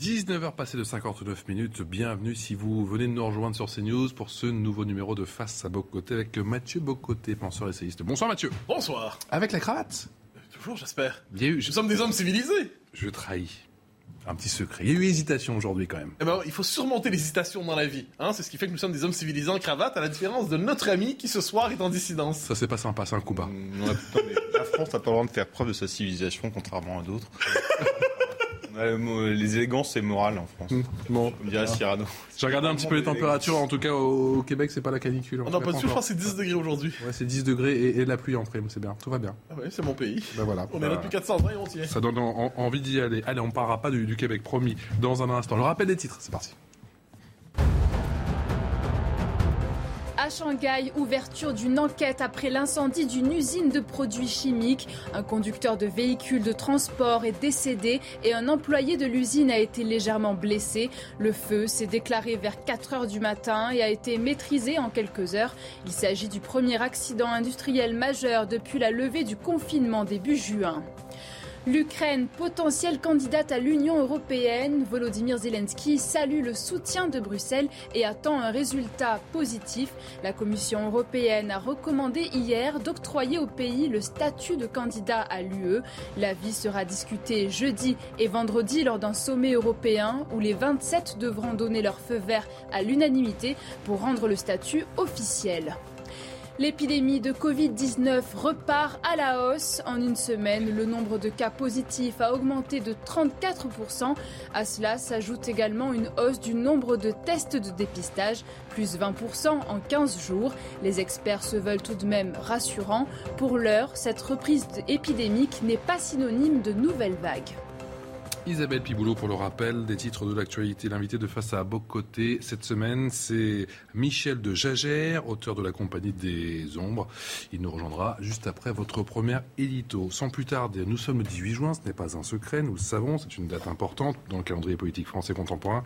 19h passées de 59 minutes, bienvenue si vous venez de nous rejoindre sur CNews pour ce nouveau numéro de Face à Bocoté avec Mathieu Bocoté, penseur essayiste. Bonsoir Mathieu. Bonsoir. Avec la cravate? Toujours, j'espère. Il y a eu, Nous sommes des hommes civilisés. je trahis un petit secret. Il y a eu hésitation aujourd'hui quand même. Eh ben, il faut surmonter l'hésitation dans la vie. Hein c'est ce qui fait que nous sommes des hommes civilisés en cravate, à la différence de notre ami qui ce soir est en dissidence. Ça c'est pas sympa, c'est un coup bas. Mm, ouais, putain, mais la France n'a pas le droit de faire preuve de sa civilisation, contrairement à d'autres. Mo- les élégances, c'est moral en France. Bon, Comme dirait Cyrano. j'ai regardé un petit peu les températures, en tout cas au, au Québec c'est pas la canicule. On n'a pas cas, de je encore. pense que c'est 10 degrés aujourd'hui. Ouais, c'est 10 degrés et, et la pluie en prime, c'est bien, tout va bien. Ah ouais, c'est mon pays. Ben voilà. On est là Euh, depuis 400 ans et on tient. Ça donne en- en- envie d'y aller. Allez, on parlera pas du, du Québec, promis, dans un instant. Le rappel des titres, c'est parti. À Shanghai, ouverture d'une enquête après l'incendie d'une usine de produits chimiques. Un conducteur de véhicule de transport est décédé et un employé de l'usine a été légèrement blessé. Le feu s'est déclaré vers 4 heures du matin et a été maîtrisé en quelques heures. Il s'agit du premier accident industriel majeur depuis la levée du confinement début juin. L'Ukraine, potentielle candidate à l'Union européenne, Volodymyr Zelensky salue le soutien de Bruxelles et attend un résultat positif. La Commission européenne a recommandé hier d'octroyer au pays le statut de candidat à l'UE. L'avis sera discuté jeudi et vendredi lors d'un sommet européen où les 27 devront donner leur feu vert à l'unanimité pour rendre le statut officiel. L'épidémie de Covid-19 repart à la hausse. En une semaine, le nombre de cas positifs a augmenté de 34%. À cela s'ajoute également une hausse du nombre de tests de dépistage, plus 20% en 15 jours. Les experts se veulent tout de même rassurants. Pour l'heure, cette reprise épidémique n'est pas synonyme de nouvelle vague. Isabelle Piboulot pour le rappel des titres de l'actualité. L'invité de face à Bocoté cette semaine, c'est Michel de Jagère, auteur de la Compagnie des Ombres. Il nous rejoindra juste après votre première édito. Sans plus tarder, nous sommes le 18 juin, ce n'est pas un secret, nous le savons, c'est une date importante dans le calendrier politique français contemporain.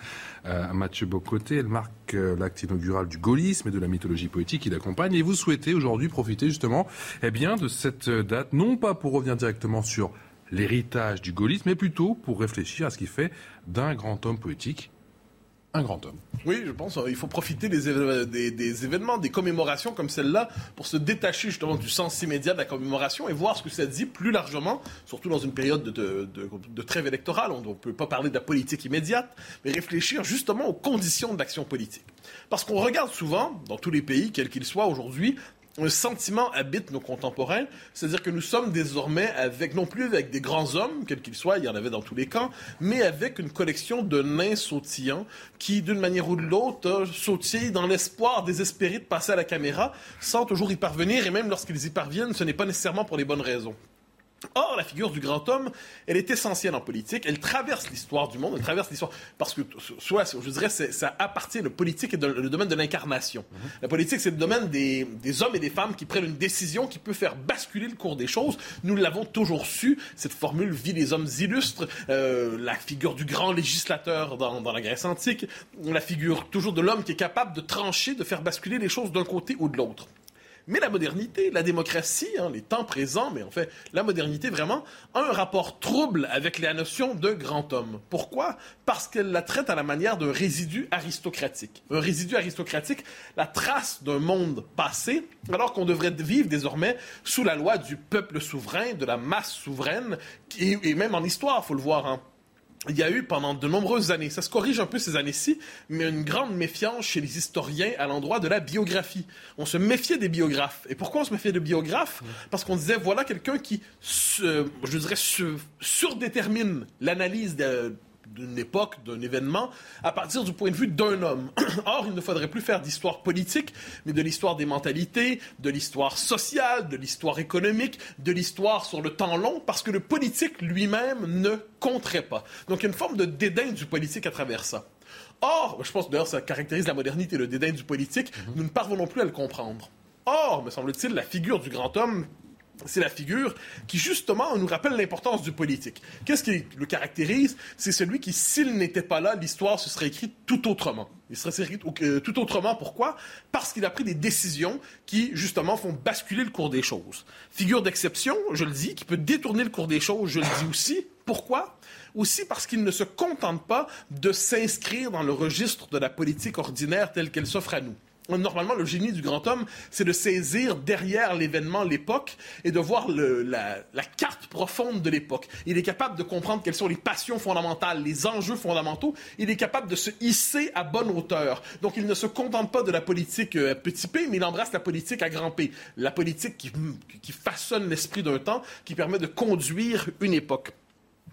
Euh, Mathieu Bocoté, elle marque euh, l'acte inaugural du gaullisme et de la mythologie poétique qui l'accompagne. Et vous souhaitez aujourd'hui profiter justement eh bien, de cette date, non pas pour revenir directement sur l'héritage du gaullisme, mais plutôt pour réfléchir à ce qui fait d'un grand homme poétique un grand homme. Oui, je pense qu'il faut profiter des, événements, des commémorations comme celle-là, pour se détacher justement du sens immédiat de la commémoration et voir ce que ça dit plus largement, surtout dans une période de, trêve électorale. On ne peut pas parler de la politique immédiate, mais réfléchir justement aux conditions de l'action politique. Parce qu'on regarde souvent, dans tous les pays, quels qu'ils soient aujourd'hui, un sentiment habite nos contemporains, c'est-à-dire que nous sommes désormais avec, non plus avec des grands hommes, quels qu'ils soient, il y en avait dans tous les camps, mais avec une collection de nains sautillants qui, d'une manière ou de l'autre, sautillent dans l'espoir désespéré de passer à la caméra sans toujours y parvenir, et même lorsqu'ils y parviennent, ce n'est pas nécessairement pour les bonnes raisons. Or, la figure du grand homme, elle est essentielle en politique. Elle traverse l'histoire du monde, elle traverse l'histoire parce que soit, je dirais, ça appartient le politique et de- le domaine de l'incarnation. La politique, c'est le domaine des, des hommes et des femmes qui prennent une décision qui peut faire basculer le cours des choses. Nous l'avons toujours su. Cette formule vit les hommes illustres, euh, la figure du grand législateur dans, dans la Grèce antique, la figure toujours de l'homme qui est capable de trancher, de faire basculer les choses d'un côté ou de l'autre. Mais la modernité, la démocratie, hein, les temps présents, mais en fait, la modernité vraiment, a un rapport trouble avec la notion de grand homme. Pourquoi? Parce qu'elle la traite à la manière d'un résidu aristocratique. Un résidu aristocratique, la trace d'un monde passé, alors qu'on devrait vivre désormais sous la loi du peuple souverain, de la masse souveraine, et, et même en histoire, faut le voir. Hein, il y a eu pendant de nombreuses années, ça se corrige un peu ces années-ci, mais une grande méfiance chez les historiens à l'endroit de la biographie. On se méfiait des biographes. Et pourquoi on se méfiait des biographes? Parce qu'on disait, voilà quelqu'un qui, se- je dirais, se- surdétermine l'analyse de- d'une époque, d'un événement, à partir du point de vue d'un homme. Or, il ne faudrait plus faire d'histoire politique, mais de l'histoire des mentalités, de l'histoire sociale, de l'histoire économique, de l'histoire sur le temps long, parce que le politique lui-même ne compterait pas. Donc, il y a une forme de dédain du politique à travers ça. Or, je pense d'ailleurs ça caractérise la modernité, le dédain du politique, nous ne parvenons plus à le comprendre. Or, me semble-t-il, la figure du grand homme c'est la figure qui, justement, nous rappelle l'importance du politique. Qu'est-ce qui le caractérise? C'est celui qui, s'il n'était pas là, l'histoire se serait écrite tout autrement. Il serait écrite euh, tout autrement. Pourquoi? Parce qu'il a pris des décisions qui, justement, font basculer le cours des choses. Figure d'exception, je le dis, qui peut détourner le cours des choses, je le dis aussi. Pourquoi? Aussi parce qu'il ne se contente pas de s'inscrire dans le registre de la politique ordinaire telle qu'elle s'offre à nous. Normalement, le génie du grand homme, c'est de saisir derrière l'événement l'époque et de voir la, carte profonde de l'époque. Il est capable de comprendre quelles sont les passions fondamentales, les enjeux fondamentaux. Il est capable de se hisser à bonne hauteur. Donc, il ne se contente pas de la politique euh, petit p, mais il embrasse la politique à grand P. La politique qui façonne l'esprit d'un temps, qui permet de conduire une époque.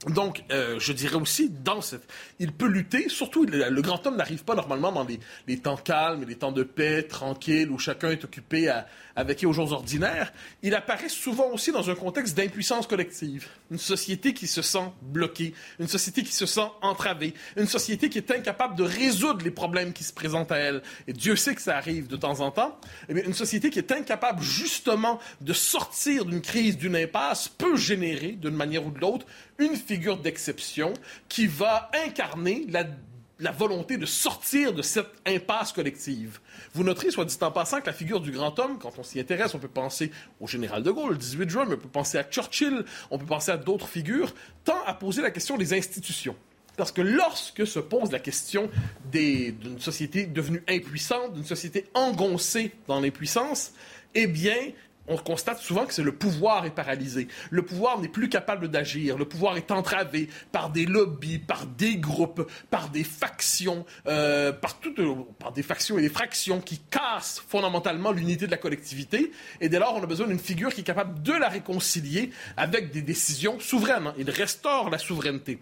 Donc, euh, je dirais aussi, dans cette, il peut lutter. Surtout, le, grand homme n'arrive pas normalement dans les, temps calmes, les temps de paix, tranquilles, où chacun est occupé à, avec aux jours ordinaires. Il apparaît souvent aussi dans un contexte d'impuissance collective. Une société qui se sent bloquée, une société qui se sent entravée, une société qui est incapable de résoudre les problèmes qui se présentent à elle. Et Dieu sait que ça arrive de temps en temps. Eh bien, une société qui est incapable justement de sortir d'une crise, d'une impasse, peut générer, d'une manière ou de l'autre, une figure d'exception qui va incarner la, volonté de sortir de cette impasse collective. Vous noterez, soit dit en passant, que la figure du grand homme, quand on s'y intéresse, on peut penser au général de Gaulle, le 18 juin, on peut penser à Churchill, on peut penser à d'autres figures, tend à poser la question des institutions. Parce que lorsque se pose la question d'une société devenue impuissante, d'une société engoncée dans l'impuissance, eh bien, on constate souvent que c'est le pouvoir est paralysé. Le pouvoir n'est plus capable d'agir. Le pouvoir est entravé par des lobbies, par des groupes, par des factions, euh, par, euh, par des factions et des fractions qui cassent fondamentalement l'unité de la collectivité. Et dès lors, on a besoin d'une figure qui est capable de la réconcilier avec des décisions souveraines. Il restaure la souveraineté.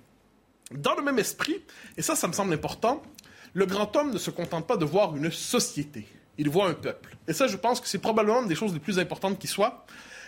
Dans le même esprit, et ça, ça me semble important, le grand homme ne se contente pas de voir une société il voit un peuple. Et ça, je pense que c'est probablement une des choses les plus importantes qui soit.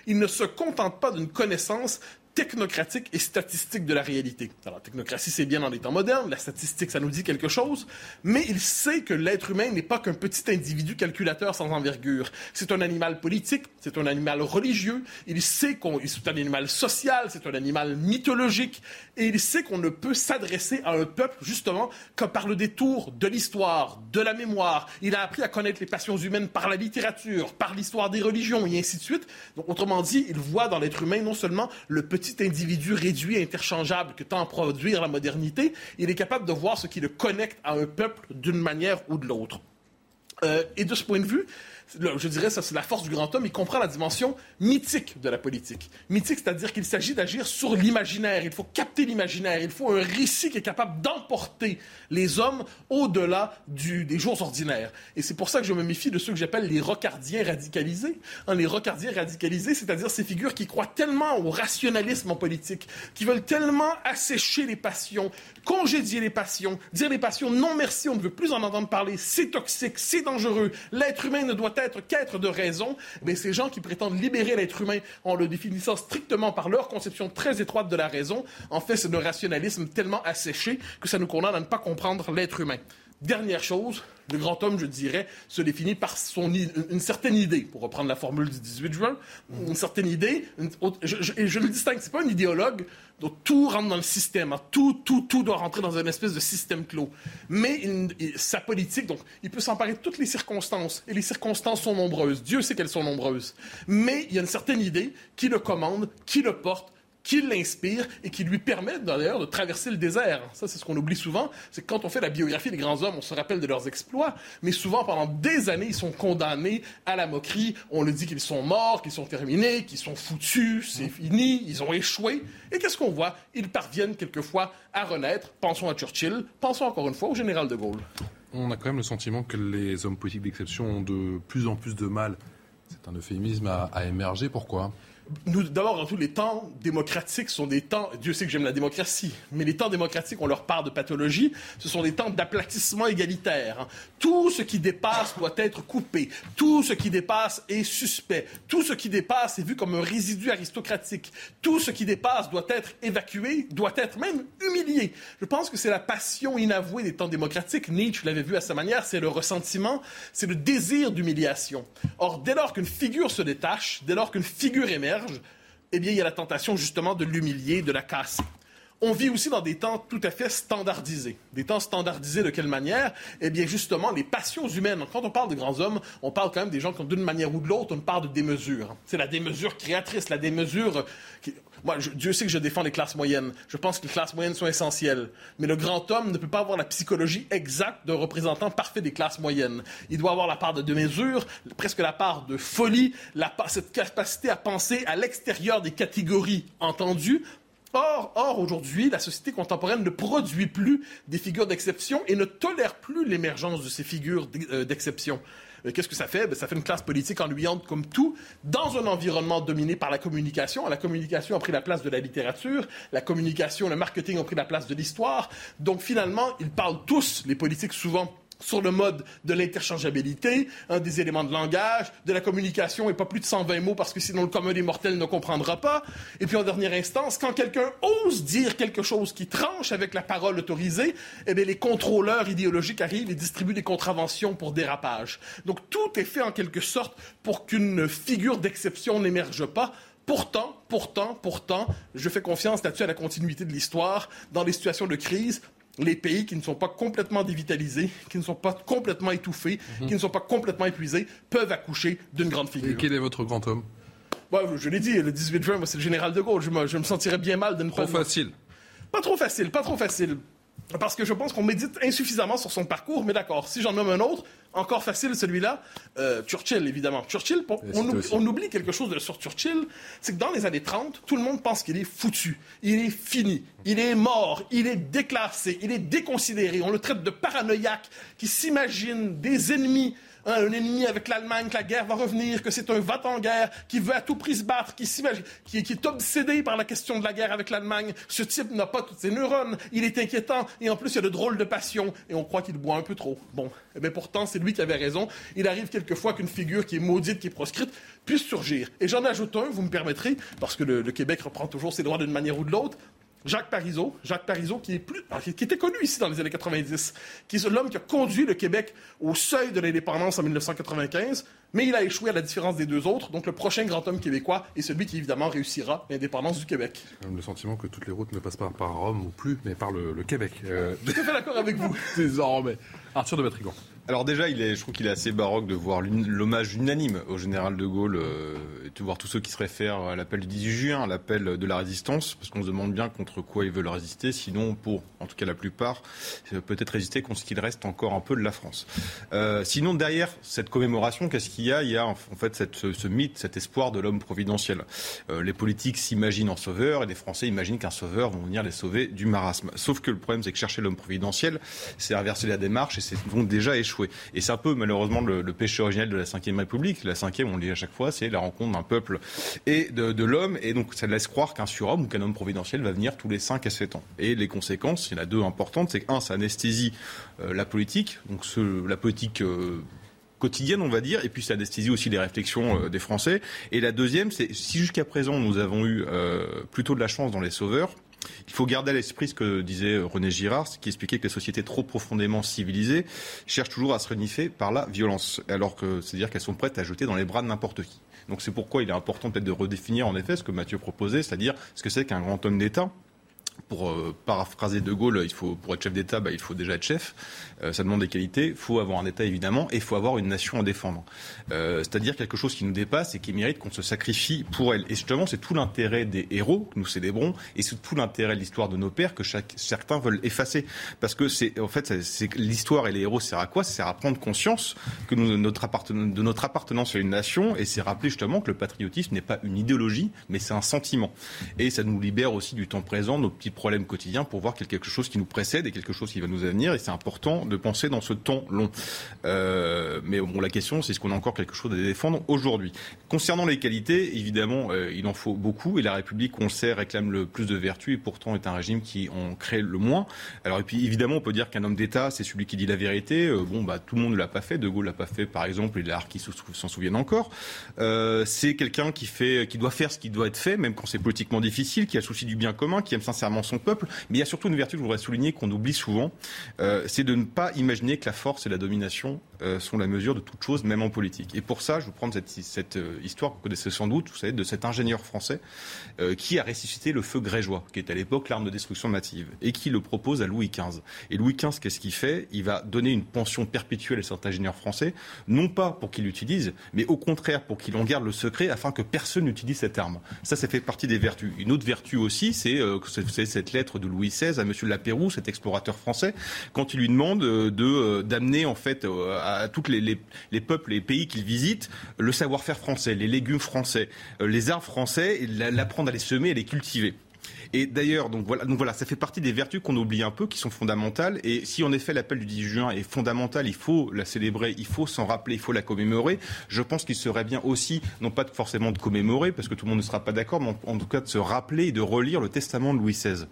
Il ne se contente pas d'une connaissance technocratique et statistique de la réalité. Alors, la technocratie, c'est bien dans les temps modernes, la statistique, ça nous dit quelque chose, mais il sait que l'être humain n'est pas qu'un petit individu calculateur sans envergure. C'est un animal politique, c'est un animal religieux, il sait qu'on c'est un animal social, c'est un animal mythologique, et il sait qu'on ne peut s'adresser à un peuple, justement, que par le détour de l'histoire, de la mémoire. Il a appris à connaître les passions humaines par la littérature, par l'histoire des religions, et ainsi de suite. Donc, autrement dit, il voit dans l'être humain non seulement le petit petit individu réduit, interchangeable que tend à produire la modernité, il est capable de voir ce qui le connecte à un peuple d'une manière ou de l'autre. Euh, et de ce point de vue, je dirais, ça, c'est la force du grand homme. Il comprend la dimension mythique de la politique. Mythique, c'est-à-dire qu'il s'agit d'agir sur l'imaginaire. Il faut capter l'imaginaire. Il faut un récit qui est capable d'emporter les hommes au-delà des jours ordinaires. Et c'est pour ça que je me méfie de ceux que j'appelle les rocardiens radicalisés. Hein, les rocardiens radicalisés, c'est-à-dire ces figures qui croient tellement au rationalisme en politique, qui veulent tellement assécher les passions, congédier les passions, dire les passions non merci, on ne veut plus en entendre parler, c'est toxique, c'est dangereux, l'être humain ne doit être qu'être de raison, mais ces gens qui prétendent libérer l'être humain en le définissant strictement par leur conception très étroite de la raison, en fait, c'est un rationalisme tellement asséché que ça nous condamne à ne pas comprendre l'être humain. Dernière chose, le grand homme, je dirais, se définit par son, une certaine idée, pour reprendre la formule du 18 juin, une certaine idée, je, je, le distingue, c'est pas un idéologue, donc tout rentre dans le système, hein. tout, tout, tout doit rentrer dans une espèce de système clos. Mais sa politique, donc il peut s'emparer de toutes les circonstances, et les circonstances sont nombreuses, Dieu sait qu'elles sont nombreuses, mais il y a une certaine idée qui le commande, qui le porte, qui l'inspire et qui lui permet d'ailleurs de traverser le désert. Ça, c'est ce qu'on oublie souvent. C'est que quand on fait la biographie des grands hommes, on se rappelle de leurs exploits, mais souvent pendant des années, ils sont condamnés à la moquerie. On le dit qu'ils sont morts, qu'ils sont terminés, qu'ils sont foutus, c'est fini, ils ont échoué. Et qu'est-ce qu'on voit? Ils parviennent quelquefois à renaître. Pensons à Churchill, pensons encore une fois au général de Gaulle. On a quand même le sentiment que les hommes politiques d'exception ont de plus en plus de mal. C'est un euphémisme à, à émerger. Pourquoi? Nous, d'abord, dans tous les temps démocratiques sont des temps, Dieu sait que j'aime la démocratie, mais les temps démocratiques, on leur part de pathologie, ce sont des temps d'aplatissement égalitaire. hein. Tout ce qui dépasse doit être coupé, tout ce qui dépasse est suspect, tout ce qui dépasse est vu comme un résidu aristocratique, tout ce qui dépasse doit être évacué, doit être même humilié. Je pense que c'est la passion inavouée des temps démocratiques. Nietzsche l'avait vu à sa manière, c'est le ressentiment, c'est le désir d'humiliation. Or, dès lors qu'une figure se détache, dès lors qu'une figure émerge, eh bien, il y a la tentation justement de l'humilier, de la casser. On vit aussi dans des temps tout à fait standardisés. Des temps standardisés de quelle manière? Eh bien, justement, les passions humaines. Quand on parle de grands hommes, on parle quand même des gens qui, d'une manière ou de l'autre, on parle de démesure. C'est la démesure créatrice, la démesure... Qui... Moi, je- Dieu sait que je défends les classes moyennes. Je pense que les classes moyennes sont essentielles. Mais le grand homme ne peut pas avoir la psychologie exacte d'un représentant parfait des classes moyennes. Il doit avoir la part de démesure, presque la part de folie, cette capacité à penser à l'extérieur des catégories entendues Or, or aujourd'hui, la société contemporaine ne produit plus des figures d'exception et ne tolère plus l'émergence de ces figures euh, d'exception. Qu'est-ce que ça fait? Ben, Ça fait une classe politique ennuyante comme tout, dans un environnement dominé par la communication. La communication a pris la place de la littérature, la communication, le marketing ont pris la place de l'histoire. Donc finalement, ils parlent tous, les politiques souvent, sur le mode de l'interchangeabilité, des éléments de langage, de la communication et pas plus de 120 mots parce que sinon le commun des mortels ne comprendra pas. Et puis en dernière instance, quand quelqu'un ose dire quelque chose qui tranche avec la parole autorisée, eh bien les contrôleurs idéologiques arrivent et distribuent des contraventions pour dérapage. Donc tout est fait en quelque sorte pour qu'une figure d'exception n'émerge pas. Pourtant, pourtant, pourtant, je fais confiance là-dessus à la continuité de l'histoire. Dans les situations de crise, les pays qui ne sont pas complètement dévitalisés, qui ne sont pas complètement étouffés, qui ne sont pas complètement épuisés, peuvent accoucher d'une grande Et figure. quel est votre grand homme? Ouais, je l'ai dit, le 18 juin, moi, c'est le général de Gaulle. Je me, je me sentirais bien mal de ne Trop pas... facile. Pas trop facile, pas trop facile. Parce que je pense qu'on médite insuffisamment sur son parcours, mais d'accord, si j'en nomme un autre, encore facile celui-là, euh, Churchill, évidemment. Churchill, pour- oublie, on oublie quelque chose de- sur Churchill, c'est que dans les années 30, tout le monde pense qu'il est foutu, il est fini, il est mort, il est déclassé, il est déconsidéré, on le traite de paranoïaque, qui s'imagine des ennemis hein, un ennemi avec l'Allemagne, que la guerre va revenir, que c'est un va en guerre, qui veut à tout prix se battre, qui, est obsédé par la question de la guerre avec l'Allemagne. Ce type n'a pas toutes ses neurones, il est inquiétant, et en plus il a de drôles de passions, et on croit qu'il boit un peu trop. Bon, eh bien pourtant c'est lui qui avait raison. Il arrive quelquefois qu'une figure qui est maudite, qui est proscrite, puisse surgir. Et j'en ajoute un, vous me permettrez, parce que le, le Québec reprend toujours ses droits d'une manière ou de l'autre. Jacques Parizeau, Jacques Parizeau qui est plus, alors, qui était connu ici dans les années 90, qui est l'homme qui a conduit le Québec au seuil de l'indépendance en 1995, mais il a échoué à la différence des deux autres. Donc le prochain grand homme québécois est celui qui évidemment réussira l'indépendance du Québec. Le sentiment que toutes les routes ne passent pas par Rome ou plus, mais par le, le Québec. Euh, Tout à fait d'accord avec vous. désormais. Arthur de Batrigan. Alors déjà, il est, je trouve qu'il est assez baroque de voir l'hommage unanime au général de Gaulle euh, et de voir tous ceux qui se réfèrent à l'appel du 18 juin, à l'appel de la résistance, parce qu'on se demande bien contre quoi ils veulent résister, sinon pour, en tout cas la plupart, peut-être résister contre ce qu'il reste encore un peu de la France. Euh, sinon, derrière cette commémoration, qu'est-ce qu'il y a? Il y a en fait ce mythe, cet espoir de l'homme providentiel. Euh, les politiques s'imaginent en sauveur et les Français imaginent qu'un sauveur va venir les sauver du marasme. Sauf que le problème, c'est que chercher l'homme providentiel, c'est inverser la démarche et c'est donc déjà échoué. Et c'est un peu malheureusement le, péché originel de la Ve République. La cinquième, on le dit à chaque fois, c'est la rencontre d'un peuple et de, l'homme. Et donc ça laisse croire qu'un surhomme ou qu'un homme providentiel va venir tous les 5 à 7 ans. Et les conséquences, il y en a deux importantes. C'est qu'un, ça anesthésie euh, la politique, donc la politique euh, quotidienne, on va dire, et puis ça anesthésie aussi les réflexions euh, des Français. Et la deuxième, c'est si jusqu'à présent nous avons eu plutôt de la chance dans les sauveurs, il faut garder à l'esprit ce que disait René Girard, qui expliquait que les sociétés trop profondément civilisées cherchent toujours à se renifler par la violence, alors que c'est-à-dire qu'elles sont prêtes à jeter dans les bras de n'importe qui. C'est pourquoi il est important peut-être de redéfinir en effet ce que Mathieu proposait, c'est-à-dire ce que c'est qu'un grand homme d'État. Pour euh, paraphraser De Gaulle, il faut, pour être chef d'État, bah, il faut déjà être chef. Euh, ça demande des qualités. Il faut avoir un État évidemment, et il faut avoir une nation à défendre. Euh, C'est-à-dire quelque chose qui nous dépasse et qui mérite qu'on se sacrifie pour elle. Et justement, c'est tout l'intérêt des héros que nous célébrons, et c'est tout l'intérêt de l'histoire de nos pères que certains veulent effacer, parce que c'est en fait, l'histoire et les héros sert à quoi? Ça sert à prendre conscience que de notre appartenance à une nation, et c'est rappeler justement que le patriotisme n'est pas une idéologie, mais c'est un sentiment. Et ça nous libère aussi du temps présent, nos petits problèmes quotidiens pour voir qu'il y a quelque chose qui nous précède et quelque chose qui va nous venir. Et c'est important de penser dans ce temps long. Euh, mais bon, la question, c'est est-ce qu'on a encore quelque chose à défendre aujourd'hui? Concernant les qualités, évidemment, euh, il en faut beaucoup. Et la République, on le sait, réclame le plus de vertus et pourtant est un régime qui en crée le moins. Alors, et puis évidemment, on peut dire qu'un homme d'État, c'est celui qui dit la vérité. Euh, bon, bah, tout le monde ne l'a pas fait. De Gaulle l'a pas fait, par exemple, et l'art qui s'en souviennent encore. C'est quelqu'un qui qui doit faire ce qui doit être fait, même quand c'est politiquement difficile, qui a souci du bien commun, qui aime sincèrement son peuple. Mais il y a surtout une vertu que je voudrais souligner qu'on oublie souvent, c'est de ne pas imaginer que la force et la domination euh, sont la mesure de toute chose, même en politique. Et pour ça, je vous prendre cette, euh, histoire que vous connaissez sans doute, vous savez, de cet ingénieur français euh, qui a ressuscité le feu grégeois, qui est à l'époque l'arme de destruction massive, et qui le propose à Louis XV. Et Louis XV, qu'est-ce qu'il fait? Il va donner une pension perpétuelle à cet ingénieur français, non pas pour qu'il l'utilise, mais au contraire pour qu'il en garde le secret afin que personne n'utilise cette arme. Ça, ça fait partie des vertus. Une autre vertu aussi, c'est cette lettre de Louis XVI à M. Lapéroux, cet explorateur français, quand il lui demande de d'amener en fait à tous les, les, peuples, les pays qu'il visite, le savoir-faire français, les légumes français, euh, les arbres français, et l'apprendre à les semer, à les cultiver. Et d'ailleurs, donc voilà, donc voilà, ça fait partie des vertus qu'on oublie un peu, qui sont fondamentales. Et si en effet l'appel du 10 juin est fondamental, il faut la célébrer, il faut s'en rappeler, il faut la commémorer. Je pense qu'il serait bien aussi, non pas forcément de commémorer, parce que tout le monde ne sera pas d'accord, mais en, en, tout cas de se rappeler et de relire le testament de Louis XVI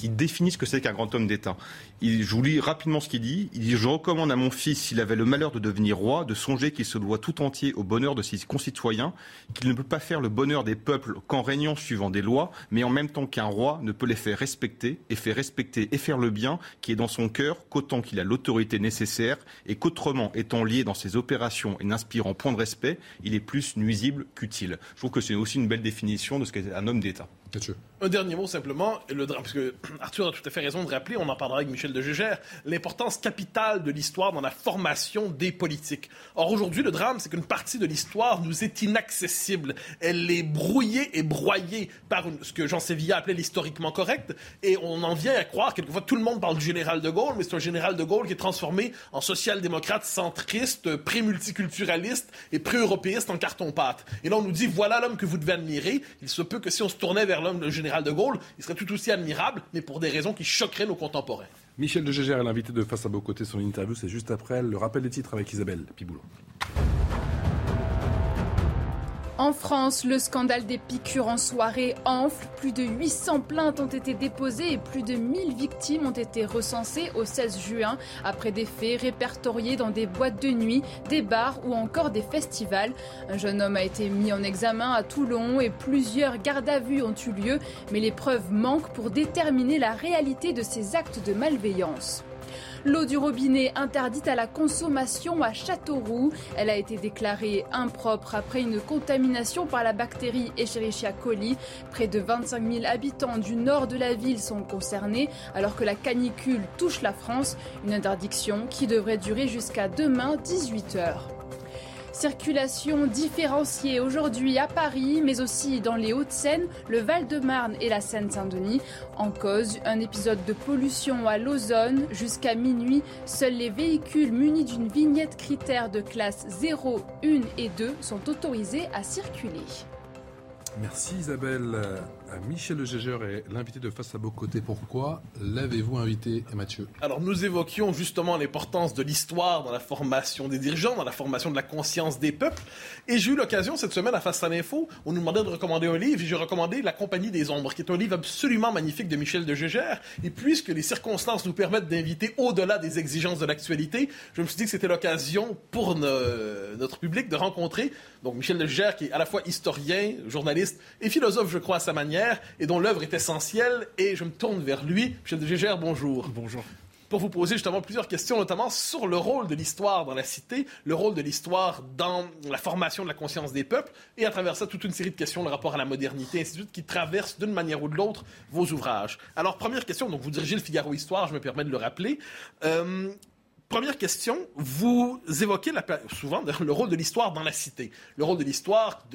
qui définit ce que c'est qu'un grand homme d'État. je vous lis rapidement ce qu'il dit. Il dit Je recommande à mon fils, s'il avait le malheur de devenir roi, de songer qu'il se doit tout entier au bonheur de ses concitoyens, qu'il ne peut pas faire le bonheur des peuples qu'en régnant suivant des lois, mais en même temps qu'un roi ne peut les faire respecter, et faire respecter et faire le bien qui est dans son cœur, qu'autant qu'il a l'autorité nécessaire, et qu'autrement, étant lié dans ses opérations et n'inspirant point de respect, il est plus nuisible qu'utile. Je trouve que c'est aussi une belle définition de ce qu'est un homme d'État. Un dernier mot simplement, le drame, parce que Arthur a tout à fait raison de rappeler, on en parlera avec Michel de Gégère, l'importance capitale de l'histoire dans la formation des politiques. Or aujourd'hui, le drame, c'est qu'une partie de l'histoire nous est inaccessible. Elle est brouillée et broyée par ce que Jean Sévilla appelait l'historiquement correct, et on en vient à croire, quelquefois tout le monde parle du général de Gaulle, mais c'est un général de Gaulle qui est transformé en social-démocrate centriste, pré-multiculturaliste et pré-européiste en carton-pâte. Et là, on nous dit, voilà l'homme que vous devez admirer. Il se peut que si on se tournait vers l'homme, le général de Gaulle, il serait tout aussi admirable, mais pour des raisons qui choqueraient nos contemporains. Michel de Gégère est l'invité de Face à Beau Côté. Son interview, c'est juste après le rappel des titres avec Isabelle Piboulot. En France, le scandale des piqûres en soirée enfle. Plus de 800 plaintes ont été déposées et plus de 1000 victimes ont été recensées au 16 juin après des faits répertoriés dans des boîtes de nuit, des bars ou encore des festivals. Un jeune homme a été mis en examen à Toulon et plusieurs gardes à vue ont eu lieu, mais les preuves manquent pour déterminer la réalité de ces actes de malveillance. L'eau du robinet interdite à la consommation à Châteauroux. Elle a été déclarée impropre après une contamination par la bactérie Escherichia coli. Près de 25 000 habitants du nord de la ville sont concernés alors que la canicule touche la France. Une interdiction qui devrait durer jusqu'à demain 18 heures. Circulation différenciée aujourd'hui à Paris, mais aussi dans les Hauts-de-Seine, le Val-de-Marne et la Seine-Saint-Denis. En cause, un épisode de pollution à l'ozone. Jusqu'à minuit, seuls les véhicules munis d'une vignette critère de classe 0, 1 et 2 sont autorisés à circuler. Merci Isabelle. Michel Gégeur est l'invité de Face à Beau Côté. Pourquoi l'avez-vous invité, Mathieu? Alors, nous évoquions justement l'importance de l'histoire dans la formation des dirigeants, dans la formation de la conscience des peuples. Et j'ai eu l'occasion cette semaine à Face à l'Info, on nous demandait de recommander un livre, j'ai recommandé La Compagnie des Ombres, qui est un livre absolument magnifique de Michel de. Et puisque les circonstances nous permettent d'inviter au-delà des exigences de l'actualité, je me suis dit que c'était l'occasion pour notre public de rencontrer donc Michel de qui est à la fois historien, journaliste et philosophe, je crois, à sa manière et dont l'œuvre est essentielle. Et je me tourne vers lui. Michel de Gégère, bonjour. Bonjour pour vous poser justement plusieurs questions, notamment sur le rôle de l'histoire dans la cité, le rôle de l'histoire dans la formation de la conscience des peuples, et à travers ça, toute une série de questions, le rapport à la modernité, ainsi de suite, qui traversent d'une manière ou de l'autre vos ouvrages. Alors, première question, donc vous dirigez le Figaro Histoire, je me permets de le rappeler. Euh, Première question, vous évoquez souvent le rôle de l'histoire dans la cité. Le rôle de l'histoire,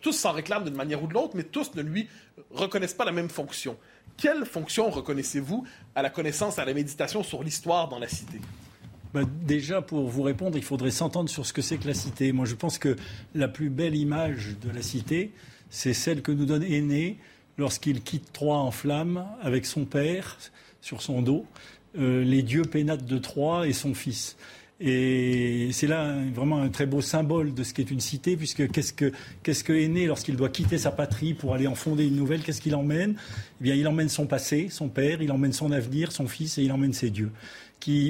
tous s'en réclament d'une manière ou de l'autre, mais tous ne lui reconnaissent pas la même fonction. Quelle fonction reconnaissez-vous à la connaissance, à la méditation sur l'histoire dans la cité? Bah, déjà, pour vous répondre, il faudrait s'entendre sur ce que c'est que la cité. Moi, je pense que la plus belle image de la cité, c'est celle que nous donne Aîné lorsqu'il quitte Troie en flammes avec son père sur son dos, euh, les dieux pénatent de Troie et son fils. Et c'est là vraiment un très beau symbole de ce qu'est une cité, puisque qu'est-ce que, qu'est-ce que est né lorsqu'il doit quitter sa patrie pour aller en fonder une nouvelle Qu'est-ce qu'il emmène? Eh bien, il emmène son passé, son père, il emmène son avenir, son fils, et il emmène ses dieux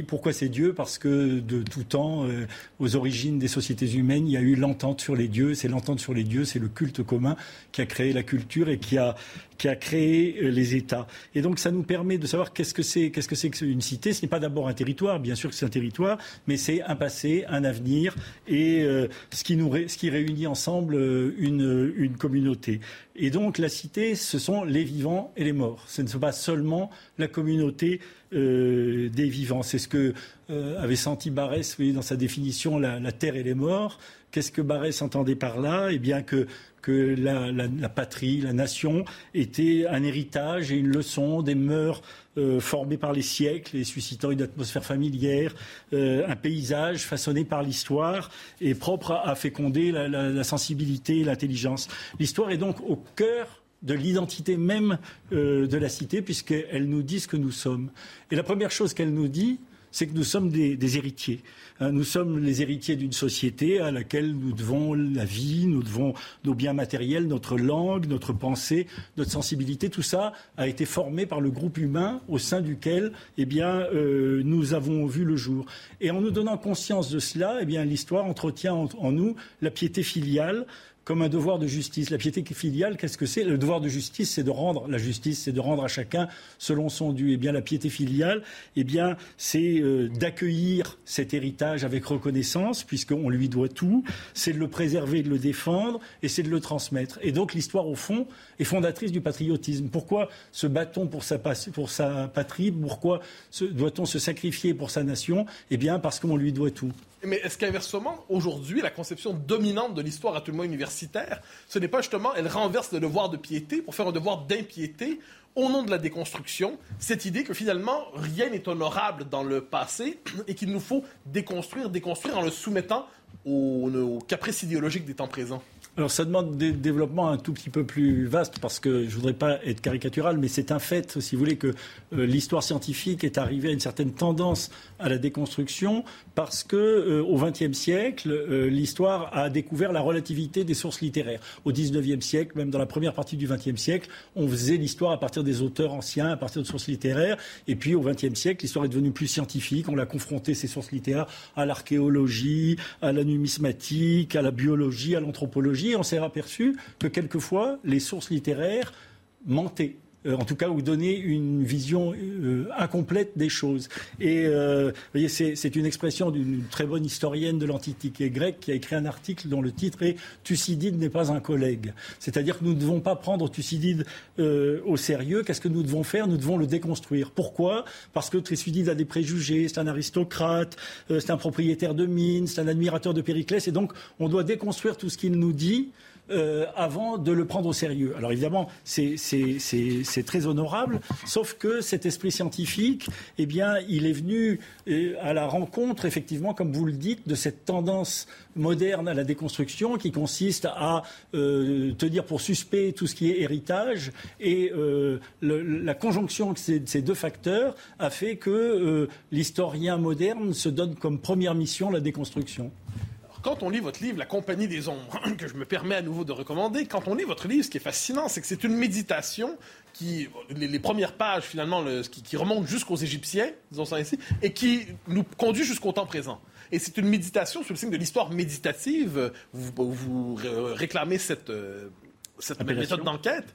pourquoi c'est Dieu Parce que de tout temps, euh, aux origines des sociétés humaines, il y a eu l'entente sur les dieux. C'est l'entente sur les dieux, c'est le culte commun qui a créé la culture et qui a, qui a créé euh, les États. Et donc, ça nous permet de savoir qu'est-ce que c'est, qu'est-ce que c'est qu'une cité. Ce n'est pas d'abord un territoire, bien sûr que c'est un territoire, mais c'est un passé, un avenir et euh, ce, qui nous ce qui réunit ensemble une, une communauté. Et donc, la cité, ce sont les vivants et les morts. Ce ne sont pas seulement la communauté euh, des vivants. C'est ce que euh, avait senti Barès dans sa définition la, terre et les morts. Qu'est-ce que Barès entendait par là? Eh bien que, que la, patrie, la nation était un héritage et une leçon des mœurs euh, formées par les siècles et suscitant une atmosphère familière, un paysage façonné par l'histoire et propre à, à féconder la sensibilité et l'intelligence. L'histoire est donc au cœur de l'identité même euh, de la cité, puisqu'elle nous dit ce que nous sommes. Et la première chose qu'elle nous dit, c'est que nous sommes des, héritiers. Hein, nous sommes les héritiers d'une société à laquelle nous devons la vie, nous devons nos biens matériels, notre langue, notre pensée, notre sensibilité. Tout ça a été formé par le groupe humain au sein duquel eh bien, euh, nous avons vu le jour. Et en nous donnant conscience de cela, eh bien, l'histoire entretient en nous la piété filiale, comme un devoir de justice. La piété filiale, qu'est-ce que c'est? Le devoir de justice, c'est de rendre la justice, c'est de rendre à chacun selon son dû. Eh bien, la piété filiale, eh bien, c'est euh, d'accueillir cet héritage avec reconnaissance, puisqu'on lui doit tout. C'est de le préserver, de le défendre, et c'est de le transmettre. Et donc, l'histoire, au fond, est fondatrice du patriotisme. Pourquoi se bat-on pour sa, pour sa patrie? Pourquoi doit-on se sacrifier pour sa nation? Eh bien, parce qu'on lui doit tout. Mais est-ce qu'inversement, aujourd'hui, la conception dominante de l'histoire, à tout le moins universitaire, ce n'est pas justement, elle renverse le devoir de piété pour faire un devoir d'impiété au nom de la déconstruction, cette idée que finalement, rien n'est honorable dans le passé et qu'il nous faut déconstruire, déconstruire en le soumettant aux, aux caprices idéologiques des temps présents? Alors ça demande des développements un tout petit peu plus vastes parce que je voudrais pas être caricatural, mais c'est un fait, si vous voulez, que euh, l'histoire scientifique est arrivée à une certaine tendance à la déconstruction parce que euh, au XXe siècle, euh, l'histoire a découvert la relativité des sources littéraires. Au XIXe siècle, même dans la première partie du XXe siècle, on faisait l'histoire à partir des auteurs anciens, à partir de sources littéraires. Et puis au XXe siècle, l'histoire est devenue plus scientifique. On a confronté ces sources littéraires à l'archéologie, à la numismatique, à la biologie, à l'anthropologie. On s'est aperçu que quelquefois, les sources littéraires mentaient. Euh, en tout cas, ou donner une vision euh, incomplète des choses. Et euh, voyez, c'est une expression d'une très bonne historienne de l'Antiquité grecque qui a écrit un article dont le titre est Thucydide n'est pas un collègue. C'est-à-dire que nous ne devons pas prendre Thucydide au sérieux. Qu'est-ce que nous devons faire? Nous devons le déconstruire. Pourquoi? Parce que Thucydide a des préjugés, c'est un aristocrate, c'est un propriétaire de mines, c'est un admirateur de Périclès, et donc on doit déconstruire tout ce qu'il nous dit euh, avant de le prendre au sérieux. Alors évidemment, c'est très honorable, sauf que cet esprit scientifique, eh bien, il est venu euh, à la rencontre, effectivement, comme vous le dites, de cette tendance moderne à la déconstruction qui consiste à euh, tenir pour suspect tout ce qui est héritage. Et la conjonction de ces, deux facteurs a fait que l'historien moderne se donne comme première mission la déconstruction quand on lit votre livre La Compagnie des Ombres, que je me permets à nouveau de recommander, quand on lit votre livre, ce qui est fascinant, c'est que c'est une méditation qui, les, premières pages finalement, qui, remontent jusqu'aux Égyptiens, disons ça ainsi, et qui nous conduit jusqu'au temps présent. Et c'est une méditation sous le signe de l'histoire méditative. Vous, vous réclamez cette, euh, cette méthode d'enquête.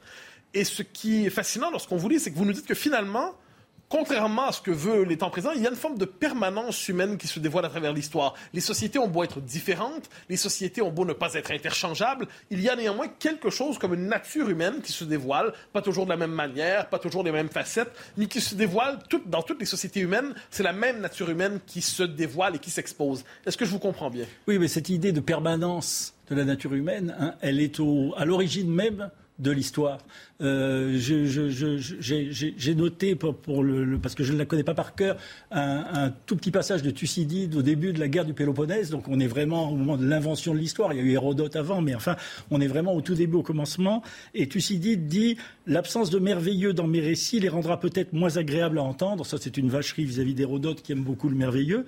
Et ce qui est fascinant lorsqu'on vous lit, c'est que vous nous dites que finalement, contrairement à ce que veut les temps présents, il y a une forme de permanence humaine qui se dévoile à travers l'histoire. Les sociétés ont beau être différentes, les sociétés ont beau ne pas être interchangeables, il y a néanmoins quelque chose comme une nature humaine qui se dévoile, pas toujours de la même manière, pas toujours des mêmes facettes, mais qui se dévoile dans toutes les sociétés humaines. C'est la même nature humaine qui se dévoile et qui s'expose. Est-ce que je vous comprends bien? Oui, mais cette idée de permanence de la nature humaine, hein, elle est au, à l'origine même de l'histoire. Euh, j'ai noté, pour, le, parce que je ne la connais pas par cœur, un, tout petit passage de Thucydide au début de la guerre du Péloponnèse. Donc on est vraiment au moment de l'invention de l'histoire. Il y a eu Hérodote avant, mais enfin, on est vraiment au tout début, au commencement. Et Thucydide dit L'absence de merveilleux dans mes récits les rendra peut-être moins agréables à entendre. Ça, c'est une vacherie vis-à-vis d'Hérodote qui aime beaucoup le merveilleux.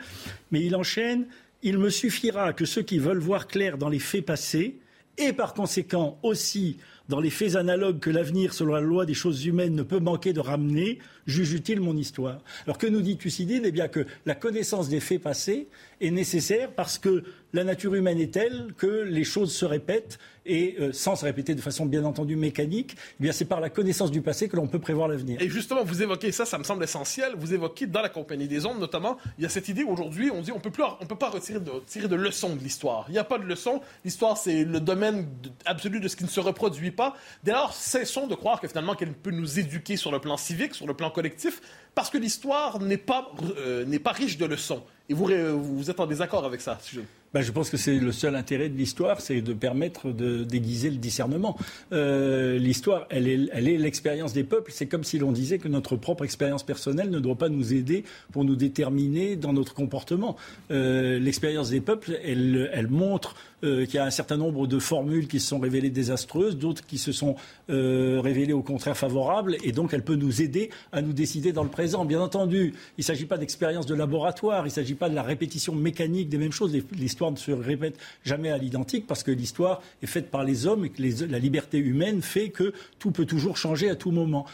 Mais il enchaîne Il me suffira que ceux qui veulent voir clair dans les faits passés, et par conséquent aussi dans les faits analogues que l'avenir, selon la loi des choses humaines, ne peut manquer de ramener, juge-t-il mon histoire? Alors que nous dit Thucydide Eh bien que la connaissance des faits passés est nécessaire parce que la nature humaine est telle que les choses se répètent et euh, sans se répéter de façon bien entendu mécanique, eh bien c'est par la connaissance du passé que l'on peut prévoir l'avenir. Et justement, vous évoquez ça, ça me semble essentiel. Vous évoquez dans la compagnie des ondes, notamment, il y a cette idée aujourd'hui, on dit on peut plus, on peut pas retirer de, tirer de leçons de l'histoire. Il n'y a pas de leçons. L'histoire, c'est le domaine absolu de ce qui ne se reproduit pas. Dès lors, cessons de croire que finalement qu'elle peut nous éduquer sur le plan civique, sur le plan collectif, parce que l'histoire n'est pas, euh, pas riche de leçons. Et vous, êtes en désaccord avec ça, si je... Ben, je pense que c'est le seul intérêt de l'histoire, c'est de permettre de déguiser le discernement. Euh, l'histoire, elle est, elle est l'expérience des peuples. C'est comme si l'on disait que notre propre expérience personnelle ne doit pas nous aider pour nous déterminer dans notre comportement. Euh, l'expérience des peuples, elle, elle montre euh, qu'il y a un certain nombre de formules qui se sont révélées désastreuses, d'autres qui se sont euh, révélées au contraire favorables, et donc elle peut nous aider à nous décider dans le présent. Bien entendu, il ne s'agit pas d'expérience de laboratoire, il ne s'agit pas de la répétition mécanique des mêmes choses. L'histoire ne se répète jamais à l'identique parce que l'histoire est faite par les hommes et que la liberté humaine fait que tout peut toujours changer à tout moment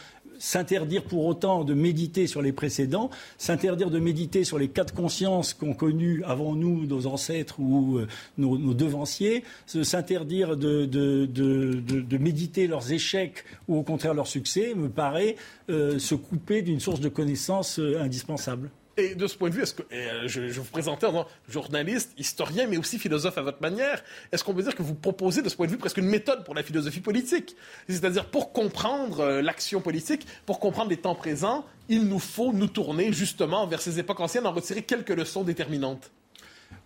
s'interdire pour autant de méditer sur les précédents, s'interdire de méditer sur les cas de conscience qu'ont connus avant nous nos ancêtres ou euh, nos, devanciers, s'interdire de, méditer leurs échecs ou au contraire leurs succès, me paraît euh, se couper d'une source de connaissances euh, indispensable. Et de ce point de vue, est-ce que euh, je, vous présentais en journaliste, historien, mais aussi philosophe à votre manière, est-ce qu'on peut dire que vous proposez de ce point de vue presque une méthode pour la philosophie politique? C'est-à-dire pour comprendre euh, l'action politique, pour comprendre les temps présents, il nous faut nous tourner justement vers ces époques anciennes, en retirer quelques leçons déterminantes.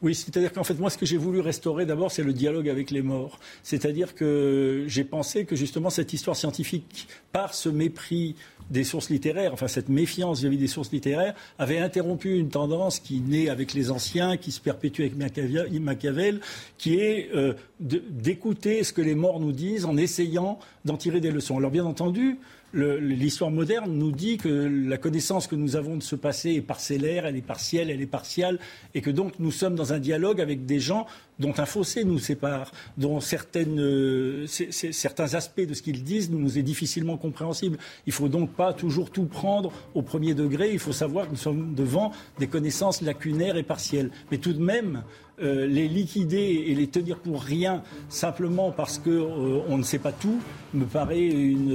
Oui, c'est-à-dire qu'en fait, moi, ce que j'ai voulu restaurer d'abord, c'est le dialogue avec les morts. C'est-à-dire que j'ai pensé que justement cette histoire scientifique, par ce mépris des sources littéraires, enfin cette méfiance vis-à-vis des sources littéraires, avait interrompu une tendance qui naît avec les anciens, qui se perpétue avec Machiavel, qui est euh, d'écouter ce que les morts nous disent en essayant d'en tirer des leçons. Alors bien entendu, l'histoire moderne nous dit que la connaissance que nous avons de ce passé est parcellaire, elle est partielle, elle est partielle, et que donc nous sommes dans un dialogue avec des gens dont un fossé nous sépare, dont euh, certains aspects de ce qu'ils disent nous est difficilement compréhensible. Il ne faut donc pas toujours tout prendre au premier degré. Il faut savoir que nous sommes devant des connaissances lacunaires et partielles. Mais tout de même, euh, les liquider et les tenir pour rien simplement parce qu'on euh, ne sait pas tout me paraît une,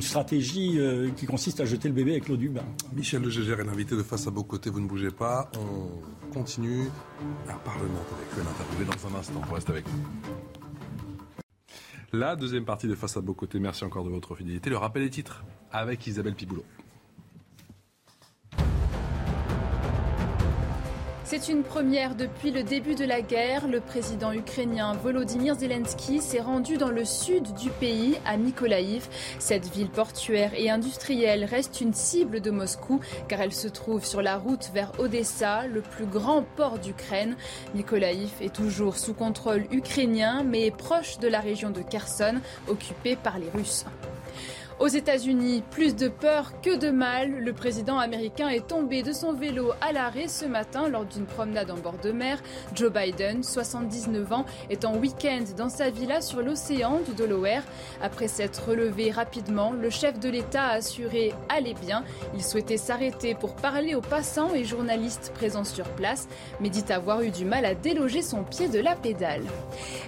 stratégie qui consiste à jeter le bébé avec l'eau du bain. Michel Le Gégère est l'invité de Face à Beau Côté, vous ne bougez pas. On continue à parlementer avec eux, interviewer dans un instant. Reste avec nous. La deuxième partie de Face à Beau Côté, merci encore de votre fidélité. Le rappel des titres avec Isabelle Piboulot. C'est une première depuis le début de la guerre. Le président ukrainien Volodymyr Zelensky s'est rendu dans le sud du pays, à Mykolaïv. Cette ville portuaire et industrielle reste une cible de Moscou car elle se trouve sur la route vers Odessa, le plus grand port d'Ukraine. Mykolaïv est toujours sous contrôle ukrainien mais est proche de la région de Kherson, occupée par les Russes. Aux États-Unis, plus de peur que de mal. Le président américain est tombé de son vélo à l'arrêt ce matin lors d'une promenade en bord de mer. Joe Biden, 79 ans, est en week-end dans sa villa sur l'océan du Delaware. Après s'être relevé rapidement, le chef de l'État a assuré aller bien. Il souhaitait s'arrêter pour parler aux passants et journalistes présents sur place, mais dit avoir eu du mal à déloger son pied de la pédale.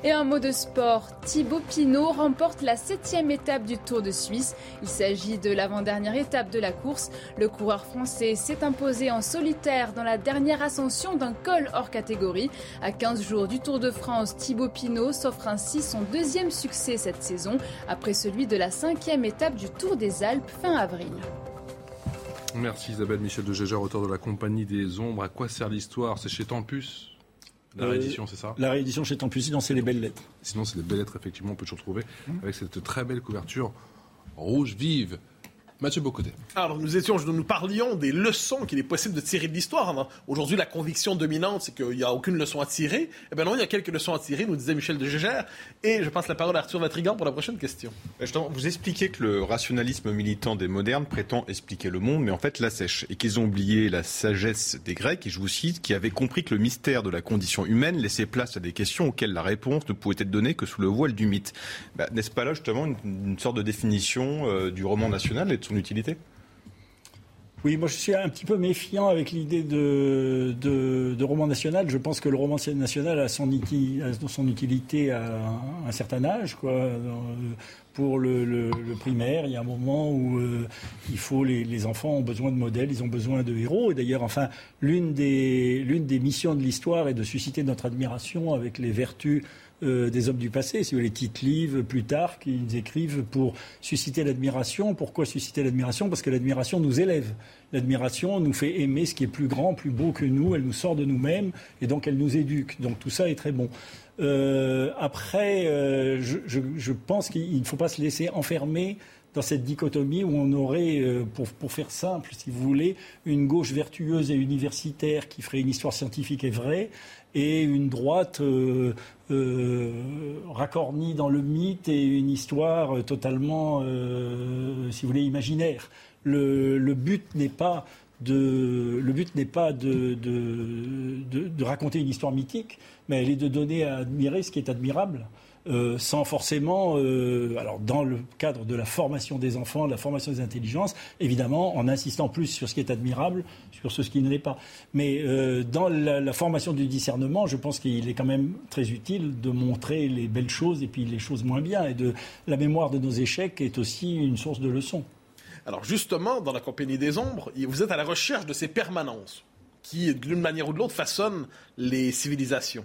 Et un mot de sport, Thibaut Pinot remporte la septième étape du Tour de Suisse. Il s'agit de l'avant-dernière étape de la course. Le coureur français s'est imposé en solitaire dans la dernière ascension d'un col hors catégorie. À 15 jours du Tour de France, Thibaut Pinot s'offre ainsi son deuxième succès cette saison, après celui de la cinquième étape du Tour des Alpes fin avril. Merci Isabelle Michel de Gégère, auteur de la Compagnie des Ombres. À quoi sert l'histoire? C'est chez Tempus La réédition, c'est ça? La réédition chez Temple, sinon c'est les belles lettres. Sinon, c'est les belles lettres, effectivement, on peut toujours trouver, avec cette très belle couverture rouge vive. Mathieu Bocoté. Alors, nous étions, nous parlions des leçons qu'il est possible de tirer de l'histoire. Aujourd'hui, la conviction dominante, c'est qu'il n'y a aucune leçon à tirer. Eh bien non, il y a quelques leçons à tirer, nous disait Michel de Gégère. Et je passe la parole à Arthur Vatrigan pour la prochaine question. Vous expliquez que le rationalisme militant des modernes prétend expliquer le monde, mais en fait la sèche. Et qu'ils ont oublié la sagesse des Grecs, et je vous cite, qui avaient compris que le mystère de la condition humaine laissait place à des questions auxquelles la réponse ne pouvait être donnée que sous le voile du mythe. Bah, n'est-ce pas là justement une, sorte de définition euh, du roman national et utilité oui, moi je suis un petit peu méfiant avec l'idée de, roman national. Je pense que le roman national a son, utilité à un, certain âge. Quoi. Pour le, primaire, il y a un moment où euh, il faut les, enfants ont besoin de modèles, ils ont besoin de héros. Et d'ailleurs, enfin, l'une des missions de l'histoire est de susciter notre admiration avec les vertus euh, des hommes du passé. Si vous les titres livres plus tard, qu'ils écrivent pour susciter l'admiration. Pourquoi susciter l'admiration? Parce que l'admiration nous élève. L'admiration nous fait aimer ce qui est plus grand, plus beau que nous. Elle nous sort de nous-mêmes et donc elle nous éduque. Donc tout ça est très bon. Euh, après, euh, je, pense qu'il ne faut pas se laisser enfermer dans cette dichotomie où on aurait, pour, pour, faire simple, si vous voulez, une gauche vertueuse et universitaire qui ferait une histoire scientifique et vraie, et une droite euh, euh, racornie dans le mythe et une histoire totalement, euh, si vous voulez, imaginaire. Le, but n'est pas de, le but n'est pas de, de, raconter une histoire mythique, mais elle est de donner à admirer ce qui est admirable. Euh, sans forcément, euh, alors dans le cadre de la formation des enfants, de la formation des intelligences, évidemment, en insistant plus sur ce qui est admirable, sur ce qui ne l'est pas. Mais euh, dans la, formation du discernement, je pense qu'il est quand même très utile de montrer les belles choses et puis les choses moins bien. Et la mémoire de nos échecs est aussi une source de leçons. Alors justement, dans la compagnie des ombres, vous êtes à la recherche de ces permanences qui, d'une manière ou de l'autre, façonnent les civilisations.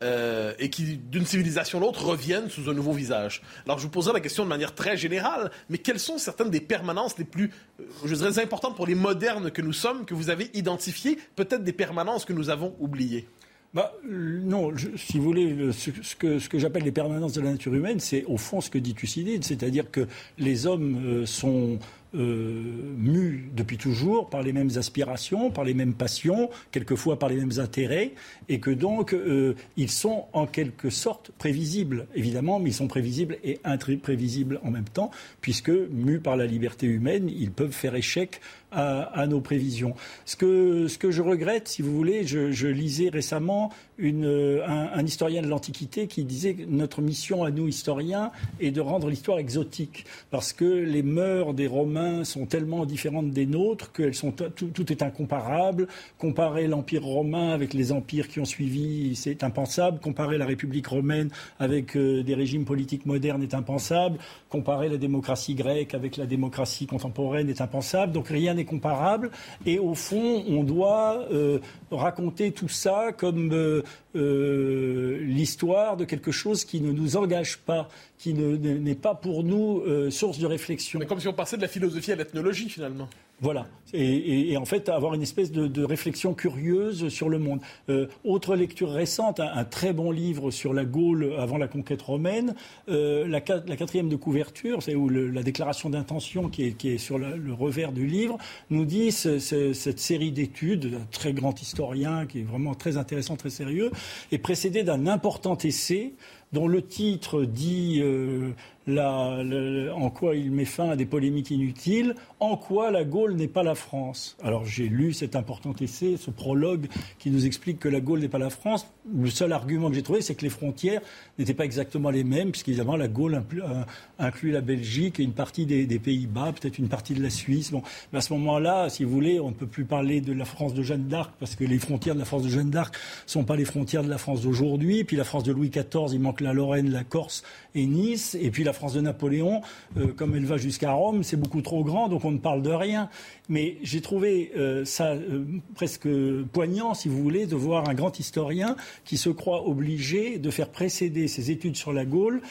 Euh, et qui, d'une civilisation à l'autre, reviennent sous un nouveau visage. Alors, je vous poserai la question de manière très générale, mais quelles sont certaines des permanences les plus, euh, je dirais, importantes pour les modernes que nous sommes, que vous avez identifiées, peut-être des permanences que nous avons oubliées? Bah, non, si vous voulez, ce, que, ce que j'appelle les permanences de la nature humaine, c'est au fond ce que dit Thucydide, c'est-à-dire que les hommes euh, sont euh, mus depuis toujours par les mêmes aspirations, par les mêmes passions, quelquefois par les mêmes intérêts, et que donc euh, ils sont en quelque sorte prévisibles, évidemment, mais ils sont prévisibles et imprévisibles en même temps, puisque mus par la liberté humaine, ils peuvent faire échec à, nos prévisions. Ce que, ce que je regrette, si vous voulez, je, lisais récemment un, un, historien de l'Antiquité qui disait que notre mission à nous, historiens, est de rendre l'histoire exotique, parce que les mœurs des Romains sont tellement différentes des nôtres que sont, tout, est incomparable. Comparer l'Empire romain avec les empires qui ont suivi, c'est impensable. Comparer la République romaine avec euh, des régimes politiques modernes est impensable. Comparer la démocratie grecque avec la démocratie contemporaine est impensable. Donc rien n'est comparable. Et au fond, on doit euh, raconter tout ça comme euh, l'histoire de quelque chose qui ne nous engage pas, qui n'est pas pour nous euh, source de réflexion. Mais comme si on passait de la philosophie à l'ethnologie finalement. Voilà. Et, en fait, avoir une espèce de, réflexion curieuse sur le monde. Euh, autre lecture récente, un, très bon livre sur la Gaule avant la conquête romaine, euh, la, quatrième de couverture, c'est où la déclaration d'intention qui est, sur le revers du livre, nous dit cette série d'études d'un très grand historien qui est vraiment très intéressant, très sérieux, est précédée d'un important essai dont le titre dit euh, en quoi il met fin à des polémiques inutiles, en quoi la Gaule n'est pas la France. Alors j'ai lu cet important essai, ce prologue qui nous explique que la Gaule n'est pas la France. Le seul argument que j'ai trouvé, c'est que les frontières n'étaient pas exactement les mêmes, puisqu'évidemment la Gaule euh, inclut, la Belgique et une partie des, Pays-Bas, peut-être une partie de la Suisse. Bon, à ce moment-là, si vous voulez, on ne peut plus parler de la France de Jeanne d'Arc, parce que les frontières de la France de Jeanne d'Arc ne sont pas les frontières de la France d'aujourd'hui. Puis la France de Louis XIV, il manque la Lorraine, la Corse et Nice. Et puis la France de Napoléon, euh, comme elle va jusqu'à Rome, c'est beaucoup trop grand, donc on ne parle de rien. Mais j'ai trouvé euh, ça euh, presque poignant, si vous voulez, de voir un grand historien qui se croit obligé de faire précéder ses études sur la Gaule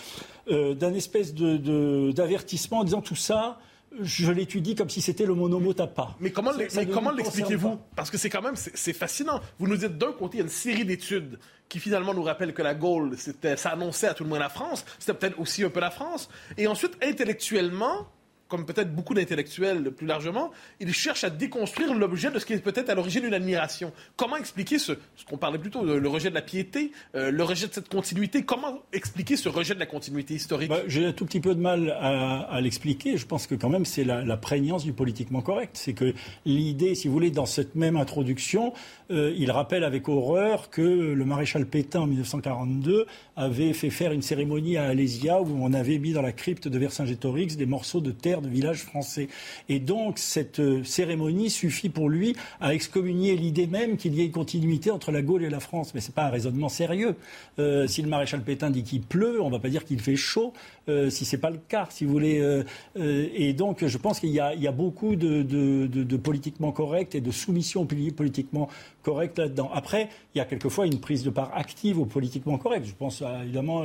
d'un espèce d'avertissement en disant tout ça, je l'étudie comme si c'était le monomotapa. Mais comment, l'expliquez-vous? Parce que c'est quand même c'est fascinant. Vous nous dites d'un côté, il y a une série d'études qui finalement nous rappellent que la Gaule, ça annonçait à tout le monde la France, c'était peut-être aussi un peu la France. Et ensuite, intellectuellement, comme peut-être beaucoup d'intellectuels plus largement, ils cherchent à déconstruire l'objet de ce qui est peut-être à l'origine d'une admiration. Comment expliquer ce, ce qu'on parlait plus tôt, le, rejet de la piété, euh, le rejet de cette continuité? Comment expliquer ce rejet de la continuité historique? Bah, J'ai un tout petit peu de mal à, l'expliquer. Je pense que quand même c'est la, prégnance du politiquement correct. C'est que l'idée, si vous voulez, dans cette même introduction, euh, il rappelle avec horreur que le maréchal Pétain en 1942 avait fait faire une cérémonie à Alésia où on avait mis dans la crypte de Vercingétorix des morceaux de terre de village français. Et donc, cette euh, cérémonie suffit pour lui à excommunier l'idée même qu'il y ait une continuité entre la Gaule et la France. Mais ce n'est pas un raisonnement sérieux. Euh, si le maréchal Pétain dit qu'il pleut, on ne va pas dire qu'il fait chaud. Euh, si ce n'est pas le cas, si vous voulez. et donc, je pense qu'il y, a beaucoup de, politiquement correct et de soumission politiquement correct là-dedans. Après, il y a quelquefois une prise de part active au politiquement correct. Je pense à, évidemment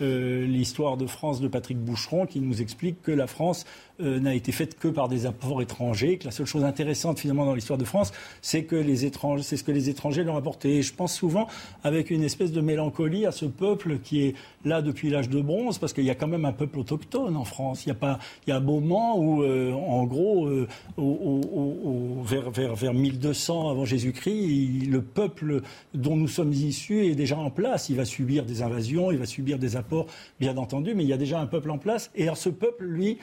l'histoire de France de Patrick Boucheron qui nous explique que la France euh, n'a été faite que par des apports étrangers, que la seule chose intéressante finalement dans l'histoire de France, c'est que les étrangers, c'est ce que les étrangers l'ont apporté. Et je pense souvent avec une espèce de mélancolie à ce peuple qui est là depuis l'âge de bronze, parce qu'il y a quand même un peuple autochtone en France. Il y a pas, il y a un moment où, euh, en gros, euh, vers, vers, vers 1200 avant Jésus-Christ, le peuple dont nous sommes issus est déjà en place. Il va subir des invasions, il va subir des apports, bien entendu, mais il y a déjà un peuple en place. Et ce peuple, lui,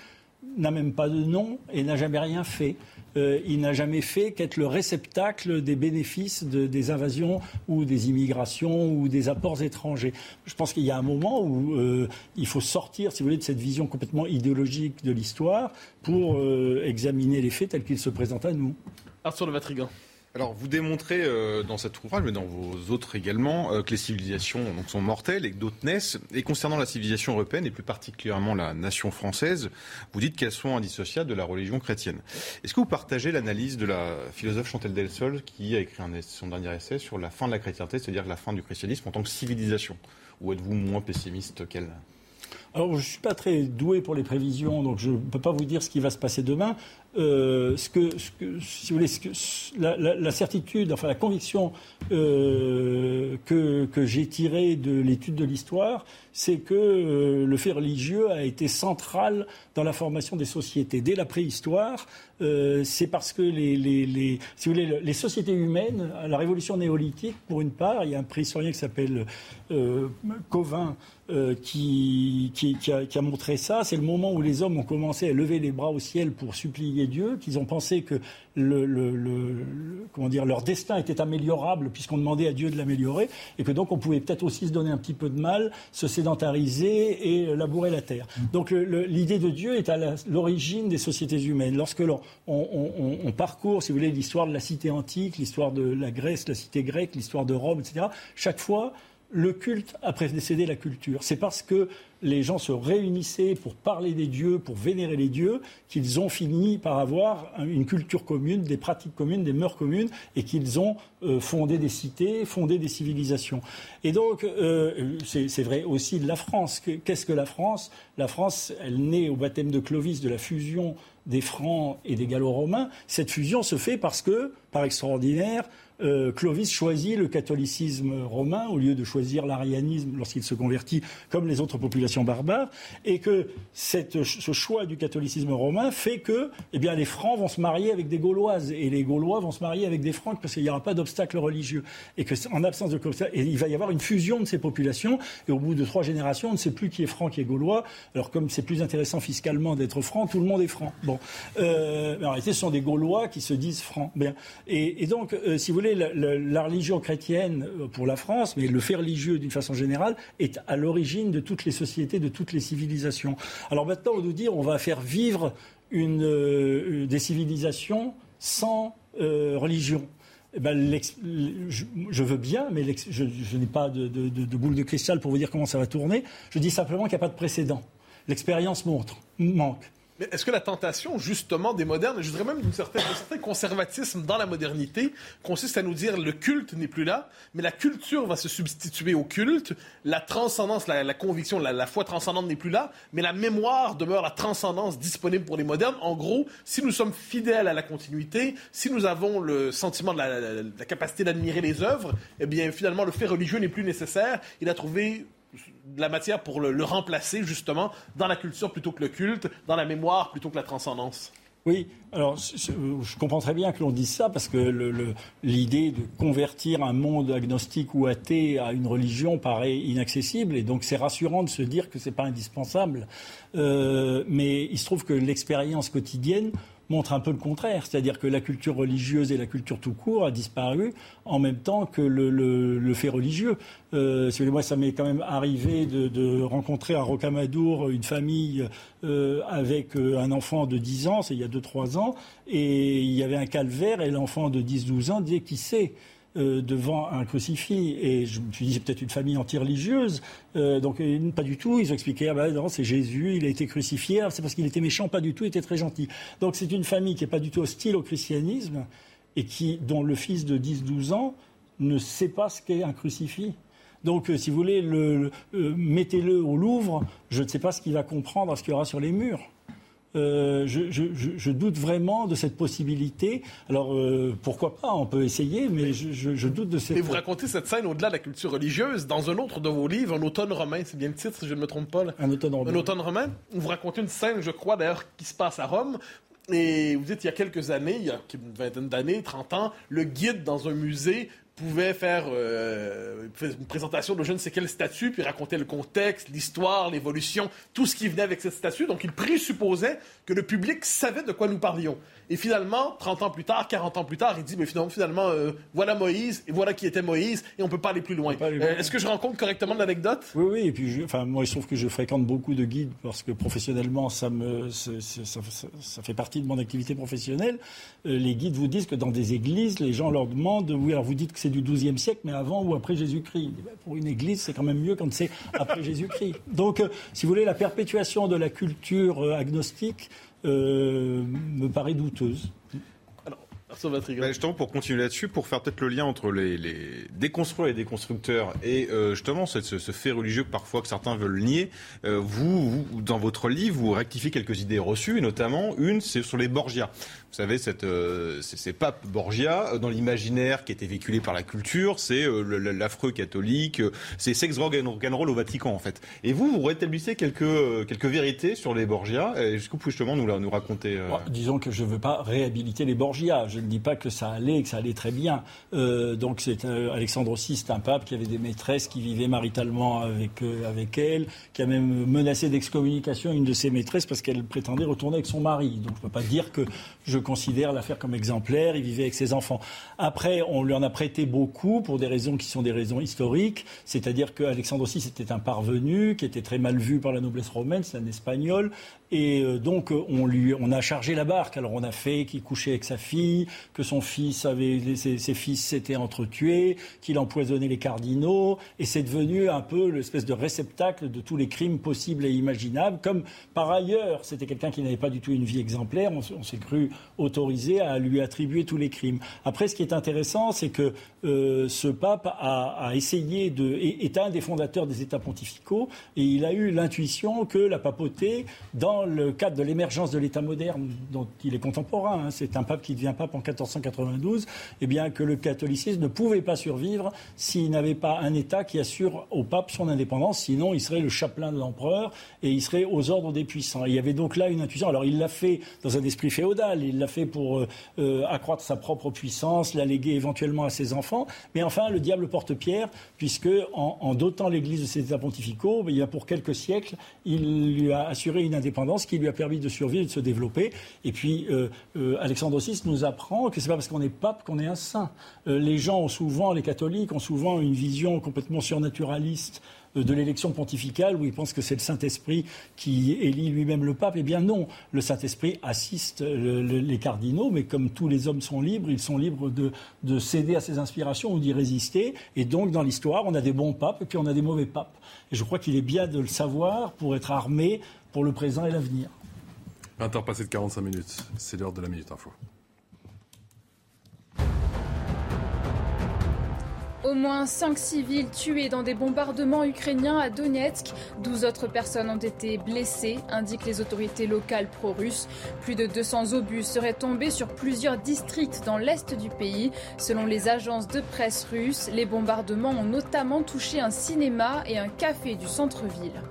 n'a même pas de nom et n'a jamais rien fait. Euh, il n'a jamais fait qu'être le réceptacle des bénéfices des invasions ou des immigrations ou des apports étrangers. Je pense qu'il y a un moment où euh, il faut sortir, si vous voulez, de cette vision complètement idéologique de l'histoire pour euh, examiner les faits tels qu'ils se présentent à nous. Arthur de. Alors, vous démontrez euh, dans cet ouvrage, mais dans vos autres également, euh, que les civilisations donc, sont mortelles et que d'autres naissent. Et concernant la civilisation européenne, et plus particulièrement la nation française, vous dites qu'elles sont indissociables de la religion chrétienne. Est-ce que vous partagez l'analyse de la philosophe Chantal Delsol, qui a écrit son dernier essai sur la fin de la chrétienté, c'est-à-dire la fin du christianisme en tant que civilisation? Ou êtes-vous moins pessimiste qu'elle? Alors, je ne suis pas très doué pour les prévisions, donc je ne peux pas vous dire ce qui va se passer demain. Euh, ce, que, si vous voulez, la, certitude, enfin la conviction euh, que, j'ai tirée de l'étude de l'histoire, c'est que euh, le fait religieux a été central dans la formation des sociétés. Dès la préhistoire, c'est parce que les, les, si vous voulez, les sociétés humaines, la révolution néolithique, pour une part, il y a un préhistorien qui s'appelle Covin, qui, qui, a, qui, a, montré ça. C'est le moment où les hommes ont commencé à lever les bras au ciel pour supplier Dieu, qu'ils ont pensé que le, comment dire, leur destin était améliorable puisqu'on demandait à Dieu de l'améliorer, et que donc on pouvait peut-être aussi se donner un petit peu de mal, se sédentariser et labourer la terre. Donc l'idée de Dieu est à l'origine des sociétés humaines. Lorsque l'on on, parcourt, si vous voulez, l'histoire de la cité antique, l'histoire de la Grèce, la cité grecque, l'histoire de Rome, etc., chaque fois, le culte a précédé la culture. C'est parce que les gens se réunissaient pour parler des dieux, pour vénérer les dieux, qu'ils ont fini par avoir une culture commune, des pratiques communes, des mœurs communes, et qu'ils ont euh, fondé des cités, fondé des civilisations. Et donc, euh, c'est vrai aussi de la France. Qu'est-ce que la France? La France, elle naît au baptême de Clovis de la fusion des Francs et des Gallo-Romains. Cette fusion se fait parce que, par extraordinaire, euh, Clovis choisit le catholicisme romain au lieu de choisir l'arianisme lorsqu'il se convertit comme les autres populations barbares, et que ce choix du catholicisme romain fait que eh bien, les Francs vont se marier avec des Gauloises, et les Gaulois vont se marier avec des Francs parce qu'il n'y aura pas d'obstacle religieux. Et qu'en absence de et il va y avoir une fusion de ces populations, et au bout de trois générations, on ne sait plus qui est franc, qui est gaulois. Alors comme c'est plus intéressant fiscalement d'être franc, tout le monde est franc. Bon, euh, mais en réalité, ce sont des Gaulois qui se disent francs. Bien. Et, et donc, euh, si vous voulez, la, religion chrétienne euh, pour la France, mais le fait religieux d'une façon générale, est à l'origine de toutes les sociétés, de toutes les civilisations. Alors maintenant, on nous dit on va faire vivre euh, des civilisations sans euh, religion. Eh ben, je, veux bien, mais je, n'ai pas de, de, boule de cristal pour vous dire comment ça va tourner. Je dis simplement qu'il n'y a pas de précédent. L'expérience montre, manque. Mais est-ce que la tentation, justement, des modernes, je dirais même d'un certain, conservatisme dans la modernité, consiste à nous dire le culte n'est plus là, mais la culture va se substituer au culte, la transcendance, la, conviction, la, la, foi transcendante n'est plus là, mais la mémoire demeure la transcendance disponible pour les modernes. En gros, si nous sommes fidèles à la continuité, si nous avons le sentiment de la, la capacité d'admirer les œuvres, eh bien, finalement, le fait religieux n'est plus nécessaire. Il a trouvé de la matière pour le, remplacer justement dans la culture plutôt que le culte, dans la mémoire plutôt que la transcendance. Oui, alors je, comprends très bien que l'on dise ça parce que l'idée de convertir un monde agnostique ou athée à une religion paraît inaccessible et donc c'est rassurant de se dire que ce n'est pas indispensable. Euh, mais il se trouve que l'expérience quotidienne montre un peu le contraire, c'est-à-dire que la culture religieuse et la culture tout court a disparu en même temps que le, fait religieux. Euh, moi, ça m'est quand même arrivé de, rencontrer à Rocamadour une famille euh, avec euh, un enfant de 10 ans, c'est il y a 2-3 ans, et il y avait un calvaire et l'enfant de 10-12 ans disait qui sait euh, devant un crucifix. Et je me suis dit, c'est peut-être une famille anti-religieuse. Euh, donc, pas du tout. Ils ont expliqué, ah ben non, c'est Jésus, il a été crucifié. C'est parce qu'il était méchant, pas du tout, il était très gentil. Donc, c'est une famille qui n'est pas du tout hostile au christianisme et qui, dont le fils de 10-12 ans ne sait pas ce qu'est un crucifix. Donc, euh, si vous voulez, mettez-le au Louvre, je ne sais pas ce qu'il va comprendre, ce qu'il y aura sur les murs. Euh, je, doute vraiment de cette possibilité. Alors, euh, pourquoi pas On peut essayer, mais je, doute de cette... Et vous racontez cette scène au-delà de la culture religieuse dans un autre de vos livres, Un automne romain, c'est bien le titre, si je ne me trompe pas. Un automne romain. Un automne romain. Vous racontez une scène, je crois, d'ailleurs, qui se passe à Rome. Et vous dites, il y a quelques années, il y a une vingtaine d'années, 30 ans, le guide dans un musée pouvait faire euh, une présentation de je ne sais quelle statue, puis raconter le contexte, l'histoire, l'évolution, tout ce qui venait avec cette statue. Donc il présupposait que le public savait de quoi nous parlions. Et finalement, 30 ans plus tard, 40 ans plus tard, il dit, mais finalement, finalement euh, voilà Moïse, et voilà qui était Moïse, et on peut pas aller plus loin. Euh, est-ce que je rencontre correctement l'anecdote? Oui, oui, et puis, enfin, moi, je trouve que je fréquente beaucoup de guides, parce que professionnellement, ça, me, ça, ça, fait partie de mon activité professionnelle. Euh, les guides vous disent que dans des églises, les gens leur demandent, oui, alors vous dites que c'est du XIIe siècle, mais avant ou après Jésus-Christ ben, Pour une église, c'est quand même mieux quand c'est après Jésus-Christ. Donc, si vous voulez, la perpétuation de la culture agnostique, euh, me paraît douteuse. Ben, justement, pour continuer là-dessus, pour faire peut-être le lien entre les, les déconstruire et les déconstructeurs et euh, justement ce, ce, fait religieux parfois que certains veulent nier, euh, vous, dans votre livre, vous rectifiez quelques idées reçues, et notamment une, c'est sur les Borgia. Vous savez, cette, euh, ces, papes Borgia, euh, dans l'imaginaire qui était véhiculé par la culture, c'est euh, l'affreux catholique, c'est sex, drug and rock'n'roll au Vatican, en fait. Et vous, vous rétablissez quelques, quelques vérités sur les Borgia. Est-ce que vous pouvez justement nous, nous raconter Disons que je ne veux pas réhabiliter les Borgia. Je ne dis pas que ça allait, que ça allait très bien. donc, c'est Alexandre VI, c'est un pape qui avait des maîtresses qui vivaient maritalement avec, avec elle, qui a même menacé d'excommunication une de ses maîtresses parce qu'elle prétendait retourner avec son mari. Donc, je ne peux pas dire que je considère l'affaire comme exemplaire. Il vivait avec ses enfants. Après, on lui en a prêté beaucoup pour des raisons qui sont des raisons historiques. C'est-à-dire qu'Alexandre VI était un parvenu qui était très mal vu par la noblesse romaine. C'est un espagnol. Et euh, donc, on, lui, on a chargé la barque. Alors, on a fait qu'il couchait avec sa fille, que son fils avait, ses, fils s'étaient entretués, qu'il empoisonnait les cardinaux. Et c'est devenu un peu l'espèce de réceptacle de tous les crimes possibles et imaginables. Comme par ailleurs, c'était quelqu'un qui n'avait pas du tout une vie exemplaire. On s'est cru autorisé à lui attribuer tous les crimes. Après, ce qui est intéressant, c'est que euh, ce pape a, essayé de est, un des fondateurs des États pontificaux et il a eu l'intuition que la papauté, dans le cadre de l'émergence de l'État moderne dont il est contemporain, hein, c'est un pape qui devient pape en 1492, eh bien que le catholicisme ne pouvait pas survivre s'il n'avait pas un État qui assure au pape son indépendance, sinon il serait le chapelain de l'empereur et il serait aux ordres des puissants. il y avait donc là une intuition. Alors il l'a fait dans un esprit féodal, il fait pour euh, euh, accroître sa propre puissance, la léguer éventuellement à ses enfants. Mais enfin, le diable porte pierre, puisque en, dotant l'Église de ses états pontificaux, ben, il y a pour quelques siècles, il lui a assuré une indépendance qui lui a permis de survivre de se développer. Et puis, euh, Alexandre VI nous apprend que c'est pas parce qu'on est pape qu'on est un saint. les gens ont souvent, les catholiques ont souvent une vision complètement surnaturaliste de l'élection pontificale où il pense que c'est le Saint-Esprit qui élit lui-même le pape. Eh bien non, le Saint-Esprit assiste les cardinaux, mais comme tous les hommes sont libres, ils sont libres de, de céder à ses inspirations ou d'y résister. Et donc dans l'histoire, on a des bons papes et puis on a des mauvais papes. Et je crois qu'il est bien de le savoir pour être armé pour le présent et l'avenir. 20h passé de 45 minutes, c'est l'heure de la Minute Info. Au moins 5 civils tués dans des bombardements ukrainiens à Donetsk. 12 autres personnes ont été blessées, indiquent les autorités locales pro-russes. Plus de 200 obus seraient tombés sur plusieurs districts dans l'est du pays. Selon les agences de presse russes, les bombardements ont notamment touché un cinéma et un café du centre-ville.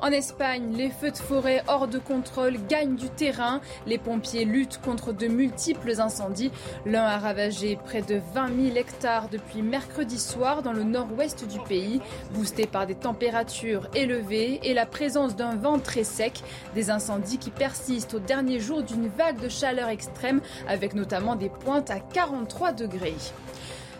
En Espagne, les feux de forêt hors de contrôle gagnent du terrain. Les pompiers luttent contre de multiples incendies. L'un a ravagé près de 20 000 hectares depuis mercredi soir dans le nord-ouest du pays, boosté par des températures élevées et la présence d'un vent très sec. Des incendies qui persistent au dernier jour d'une vague de chaleur extrême, avec notamment des pointes à 43 degrés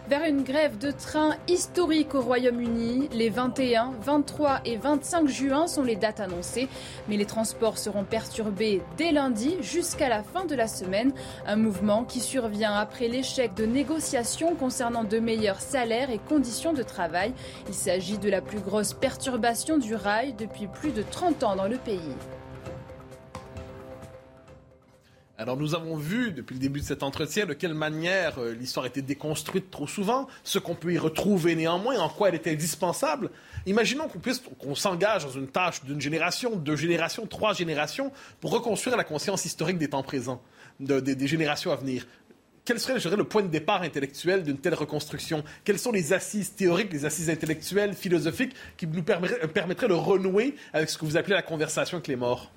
vers une grève de train historique au Royaume-Uni. Les 21, 23 et 25 juin sont les dates annoncées, mais les transports seront perturbés dès lundi jusqu'à la fin de la semaine. Un mouvement qui survient après l'échec de négociations concernant de meilleurs salaires et conditions de travail. Il s'agit de la plus grosse perturbation du rail depuis plus de 30 ans dans le pays. Alors nous avons vu depuis le début de cet entretien de quelle manière euh, l'histoire était déconstruite trop souvent, ce qu'on peut y retrouver néanmoins, en quoi elle était indispensable. Imaginons qu'on puisse qu'on s'engage dans une tâche d'une génération, deux générations, trois générations pour reconstruire la conscience historique des temps présents, des générations à venir. Quel serait, le point de départ intellectuel d'une telle reconstruction? Quelles sont les assises théoriques, les assises intellectuelles, philosophiques qui nous permettraient de renouer avec ce que vous appelez la conversation avec les morts?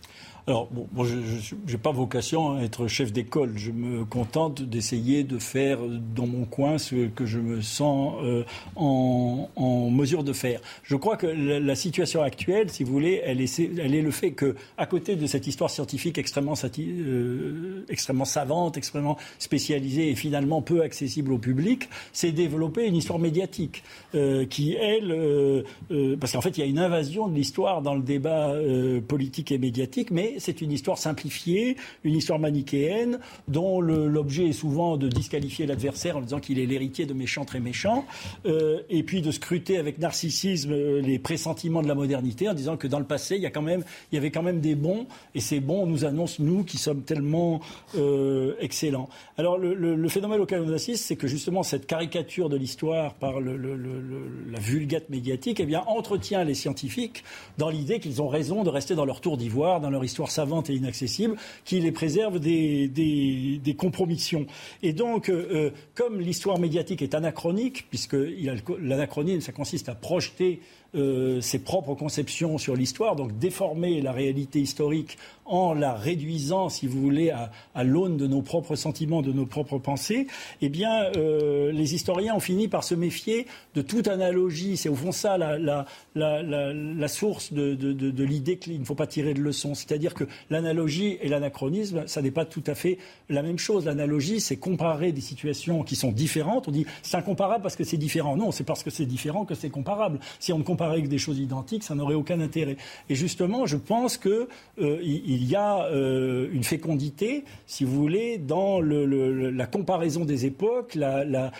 Alors, bon, je n'ai pas vocation à être chef d'école. Je me contente d'essayer de faire dans mon coin ce que je me sens euh, en, mesure de faire. Je crois que la, situation actuelle, si vous voulez, elle est, le fait que, à côté de cette histoire scientifique extrêmement, euh, extrêmement savante, extrêmement spécialisée et finalement peu accessible au public, s'est développée une histoire médiatique euh, qui, elle, parce qu'en fait, il y a une invasion de l'histoire dans le débat politique et médiatique, mais c'est une histoire simplifiée, une histoire manichéenne, dont l'objet est souvent de disqualifier l'adversaire en disant qu'il est l'héritier de méchants très méchants, euh, et puis de scruter avec narcissisme euh, les pressentiments de la modernité en disant que dans le passé, il y, a quand même, il y avait quand même des bons, et ces bons nous annoncent, nous, qui sommes tellement euh, excellents. Alors le, phénomène auquel on assiste, c'est que justement cette caricature de l'histoire par la vulgate médiatique eh bien, entretient les scientifiques dans l'idée qu'ils ont raison de rester dans leur tour d'ivoire, dans leur histoire savante et inaccessible qui les préserve des, des, compromissions. Et donc, euh, euh, comme l'histoire médiatique est anachronique, puisque l'anachronisme, ça consiste à projeter euh, ses propres conceptions sur l'histoire, donc déformer la réalité historique en la réduisant, si vous voulez, à, l'aune de nos propres sentiments, de nos propres pensées, eh bien, euh, les historiens ont fini par se méfier de toute analogie. C'est au fond ça la, source de, l'idée qu'il ne faut pas tirer de leçons. C'est-à-dire que l'analogie et l'anachronisme, ça n'est pas tout à fait la même chose. L'analogie, c'est comparer des situations qui sont différentes. On dit c'est incomparable parce que c'est différent. Non, c'est parce que c'est différent que c'est comparable. Si on ne avec des choses identiques, ça n'aurait aucun intérêt. Et justement, je pense qu'il euh, il y a euh, une fécondité, si vous voulez, dans la comparaison des époques, la,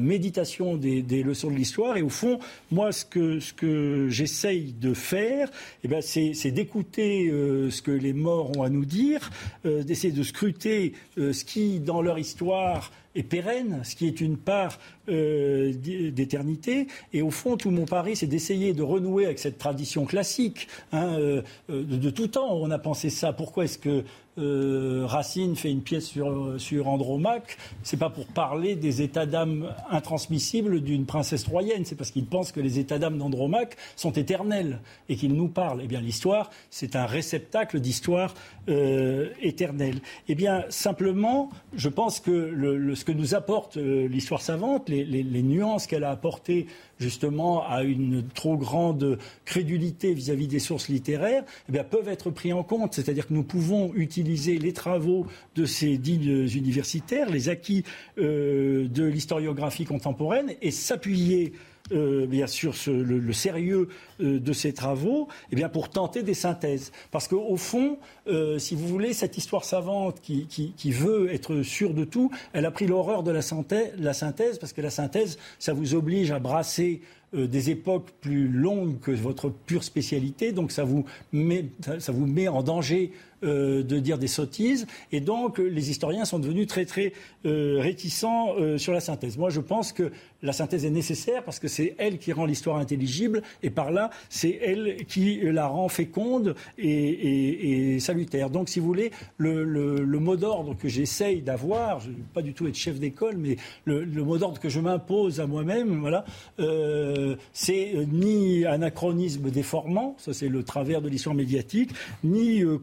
méditation des, leçons de l'histoire. Et au fond, moi, ce que, que j'essaye de faire, eh ben, c'est d'écouter euh, ce que les morts ont à nous dire, d'essayer de scruter ce qui, dans leur histoire, est pérenne, ce qui est une part euh, d'éternité. Et au fond, tout mon pari, c'est d'essayer de renouer avec cette tradition classique. Hein, euh, de, de, tout temps, on a pensé ça. Pourquoi est-ce que euh, Racine fait une pièce sur, sur Andromaque, c'est pas pour parler des états d'âme intransmissibles d'une princesse troyenne, c'est parce qu'il pense que les états d'âme d'Andromaque sont éternels et qu'il nous parle. Eh bien, l'histoire, c'est un réceptacle d'histoire euh, éternelle. Eh bien, simplement, je pense que ce que nous apporte euh, l'histoire savante, les, nuances qu'elle a apportées justement à une trop grande crédulité vis-à-vis des sources littéraires, eh peuvent être pris en compte. C'est-à-dire que nous pouvons utiliser les travaux de ces dignes universitaires, les acquis euh, de l'historiographie contemporaine et s'appuyer euh, bien sûr le, sérieux euh, de ces travaux, eh bien pour tenter des synthèses. Parce qu'au fond, euh, si vous voulez, cette histoire savante qui, veut être sûre de tout, elle a pris l'horreur de la synthèse, parce que la synthèse, ça vous oblige à brasser des époques plus longues que votre pure spécialité, donc ça vous met en danger de dire des sottises. Et donc, les historiens sont devenus très, très réticents sur la synthèse. Moi, je pense que la synthèse est nécessaire parce que c'est elle qui rend l'histoire intelligible et par là, c'est elle qui la rend féconde et, salutaire. Donc, si vous voulez, le, mot d'ordre que j'essaye d'avoir, je ne pas du tout être chef d'école, mais le, mot d'ordre que je m'impose à moi-même, voilà, euh, c'est ni anachronisme déformant, ça c'est le travers de l'histoire médiatique, ni euh,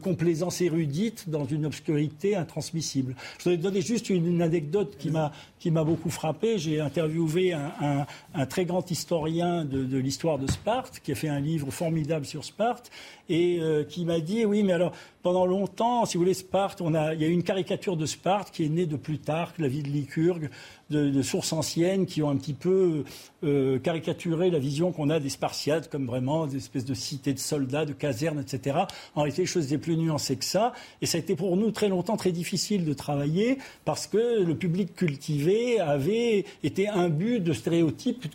érudite dans une obscurité intransmissible. Je voudrais donner juste une, anecdote qui m'a qui m'a beaucoup frappé. J'ai interviewé un, très grand historien de, l'histoire de Sparte, qui a fait un livre formidable sur Sparte, et euh, qui m'a dit, oui, mais alors, pendant longtemps, si vous voulez, Sparte, il y a une caricature de Sparte qui est née de Plutarque, la vie de Lycurgue, de, sources anciennes qui ont un petit peu euh, caricaturé la vision qu'on a des Spartiates comme vraiment des espèces de cités de soldats, de casernes, etc. En réalité, les choses étaient plus nuancées que ça. Et ça a été pour nous très longtemps très difficile de travailler parce que le public cultivé avait été imbu de stéréotypes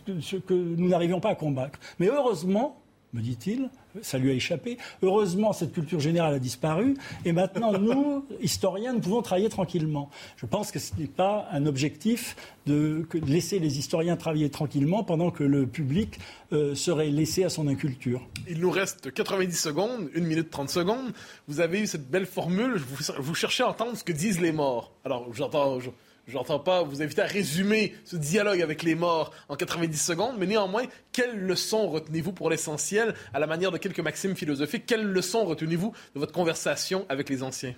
que nous n'arrivions pas à combattre. Mais heureusement, me dit-il, ça lui a échappé. Heureusement, cette culture générale a disparu. Et maintenant, nous, historiens, nous pouvons travailler tranquillement. Je pense que ce n'est pas un objectif de laisser les historiens travailler tranquillement pendant que le public euh, serait laissé à son inculture. Il nous reste 90 secondes, 1 minute 30 secondes. Vous avez eu cette belle formule. Vous, cherchez à entendre ce que disent les morts. Alors, j'entends je n'entends pas vous inviter à résumer ce dialogue avec les morts en 90 secondes, mais néanmoins, quelles leçons retenez-vous pour l'essentiel, à la manière de quelques maximes philosophiques, quelles leçons retenez-vous de votre conversation avec les anciens?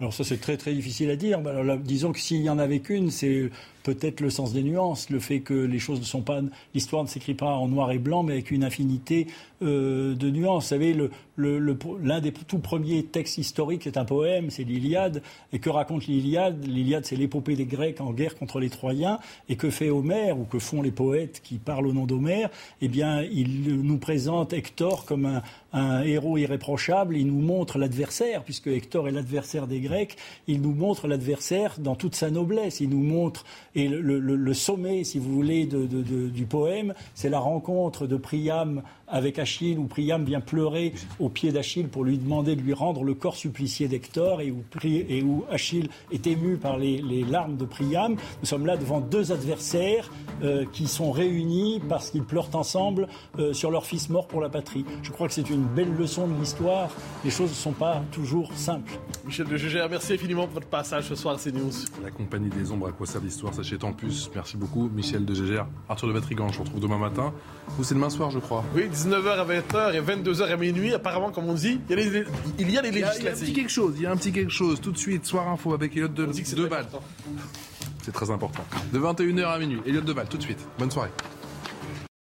Alors ça c'est très très difficile à dire. disons que s'il y en avait qu'une, c'est peut-être le sens des nuances, le fait que les choses ne sont pas, l'histoire ne s'écrit pas en noir et blanc, mais avec une infinité euh, de nuances. Vous savez, l'un des tout premiers textes historiques est un poème, c'est l'Iliade. Et que raconte l'Iliade? L'Iliade, c'est l'épopée des Grecs en guerre contre les Troyens. Et que fait Homère, ou que font les poètes qui parlent au nom d'Homère? Eh bien, il nous présente Hector comme un, un héros irréprochable. Il nous montre l'adversaire, puisque Hector est l'adversaire des Grecs. Il nous montre l'adversaire dans toute sa noblesse. Il nous montre et le, sommet, si vous voulez, du poème, c'est la rencontre de Priam avec Achille, où Priam vient pleurer au pied d'Achille pour lui demander de lui rendre le corps supplicié d'Hector, et où, et où Achille est ému par les, larmes de Priam. Nous sommes là devant deux adversaires euh, qui sont réunis parce qu'ils pleurent ensemble euh, sur leur fils mort pour la patrie. Je crois que c'est une belle leçon de l'histoire. Les choses ne sont pas toujours simples. Michel de Gégère, merci infiniment pour votre passage ce soir à CNews. La compagnie des ombres, à quoi sert l'histoire Sachez en plus. Merci beaucoup, Michel de Gégère. Arthur de Vatrigan, je vous retrouve demain matin. Vous, c'est demain soir, je crois. 19h à 20h et 22h à minuit. Apparemment, comme on dit, il y a les, il y a les législatives. Il y a, un petit quelque chose, il y a un petit quelque chose. Tout de suite, soir info avec Elliot de, de C'est très important. De 21h à minuit. Elliot Deval, tout de suite. Bonne soirée.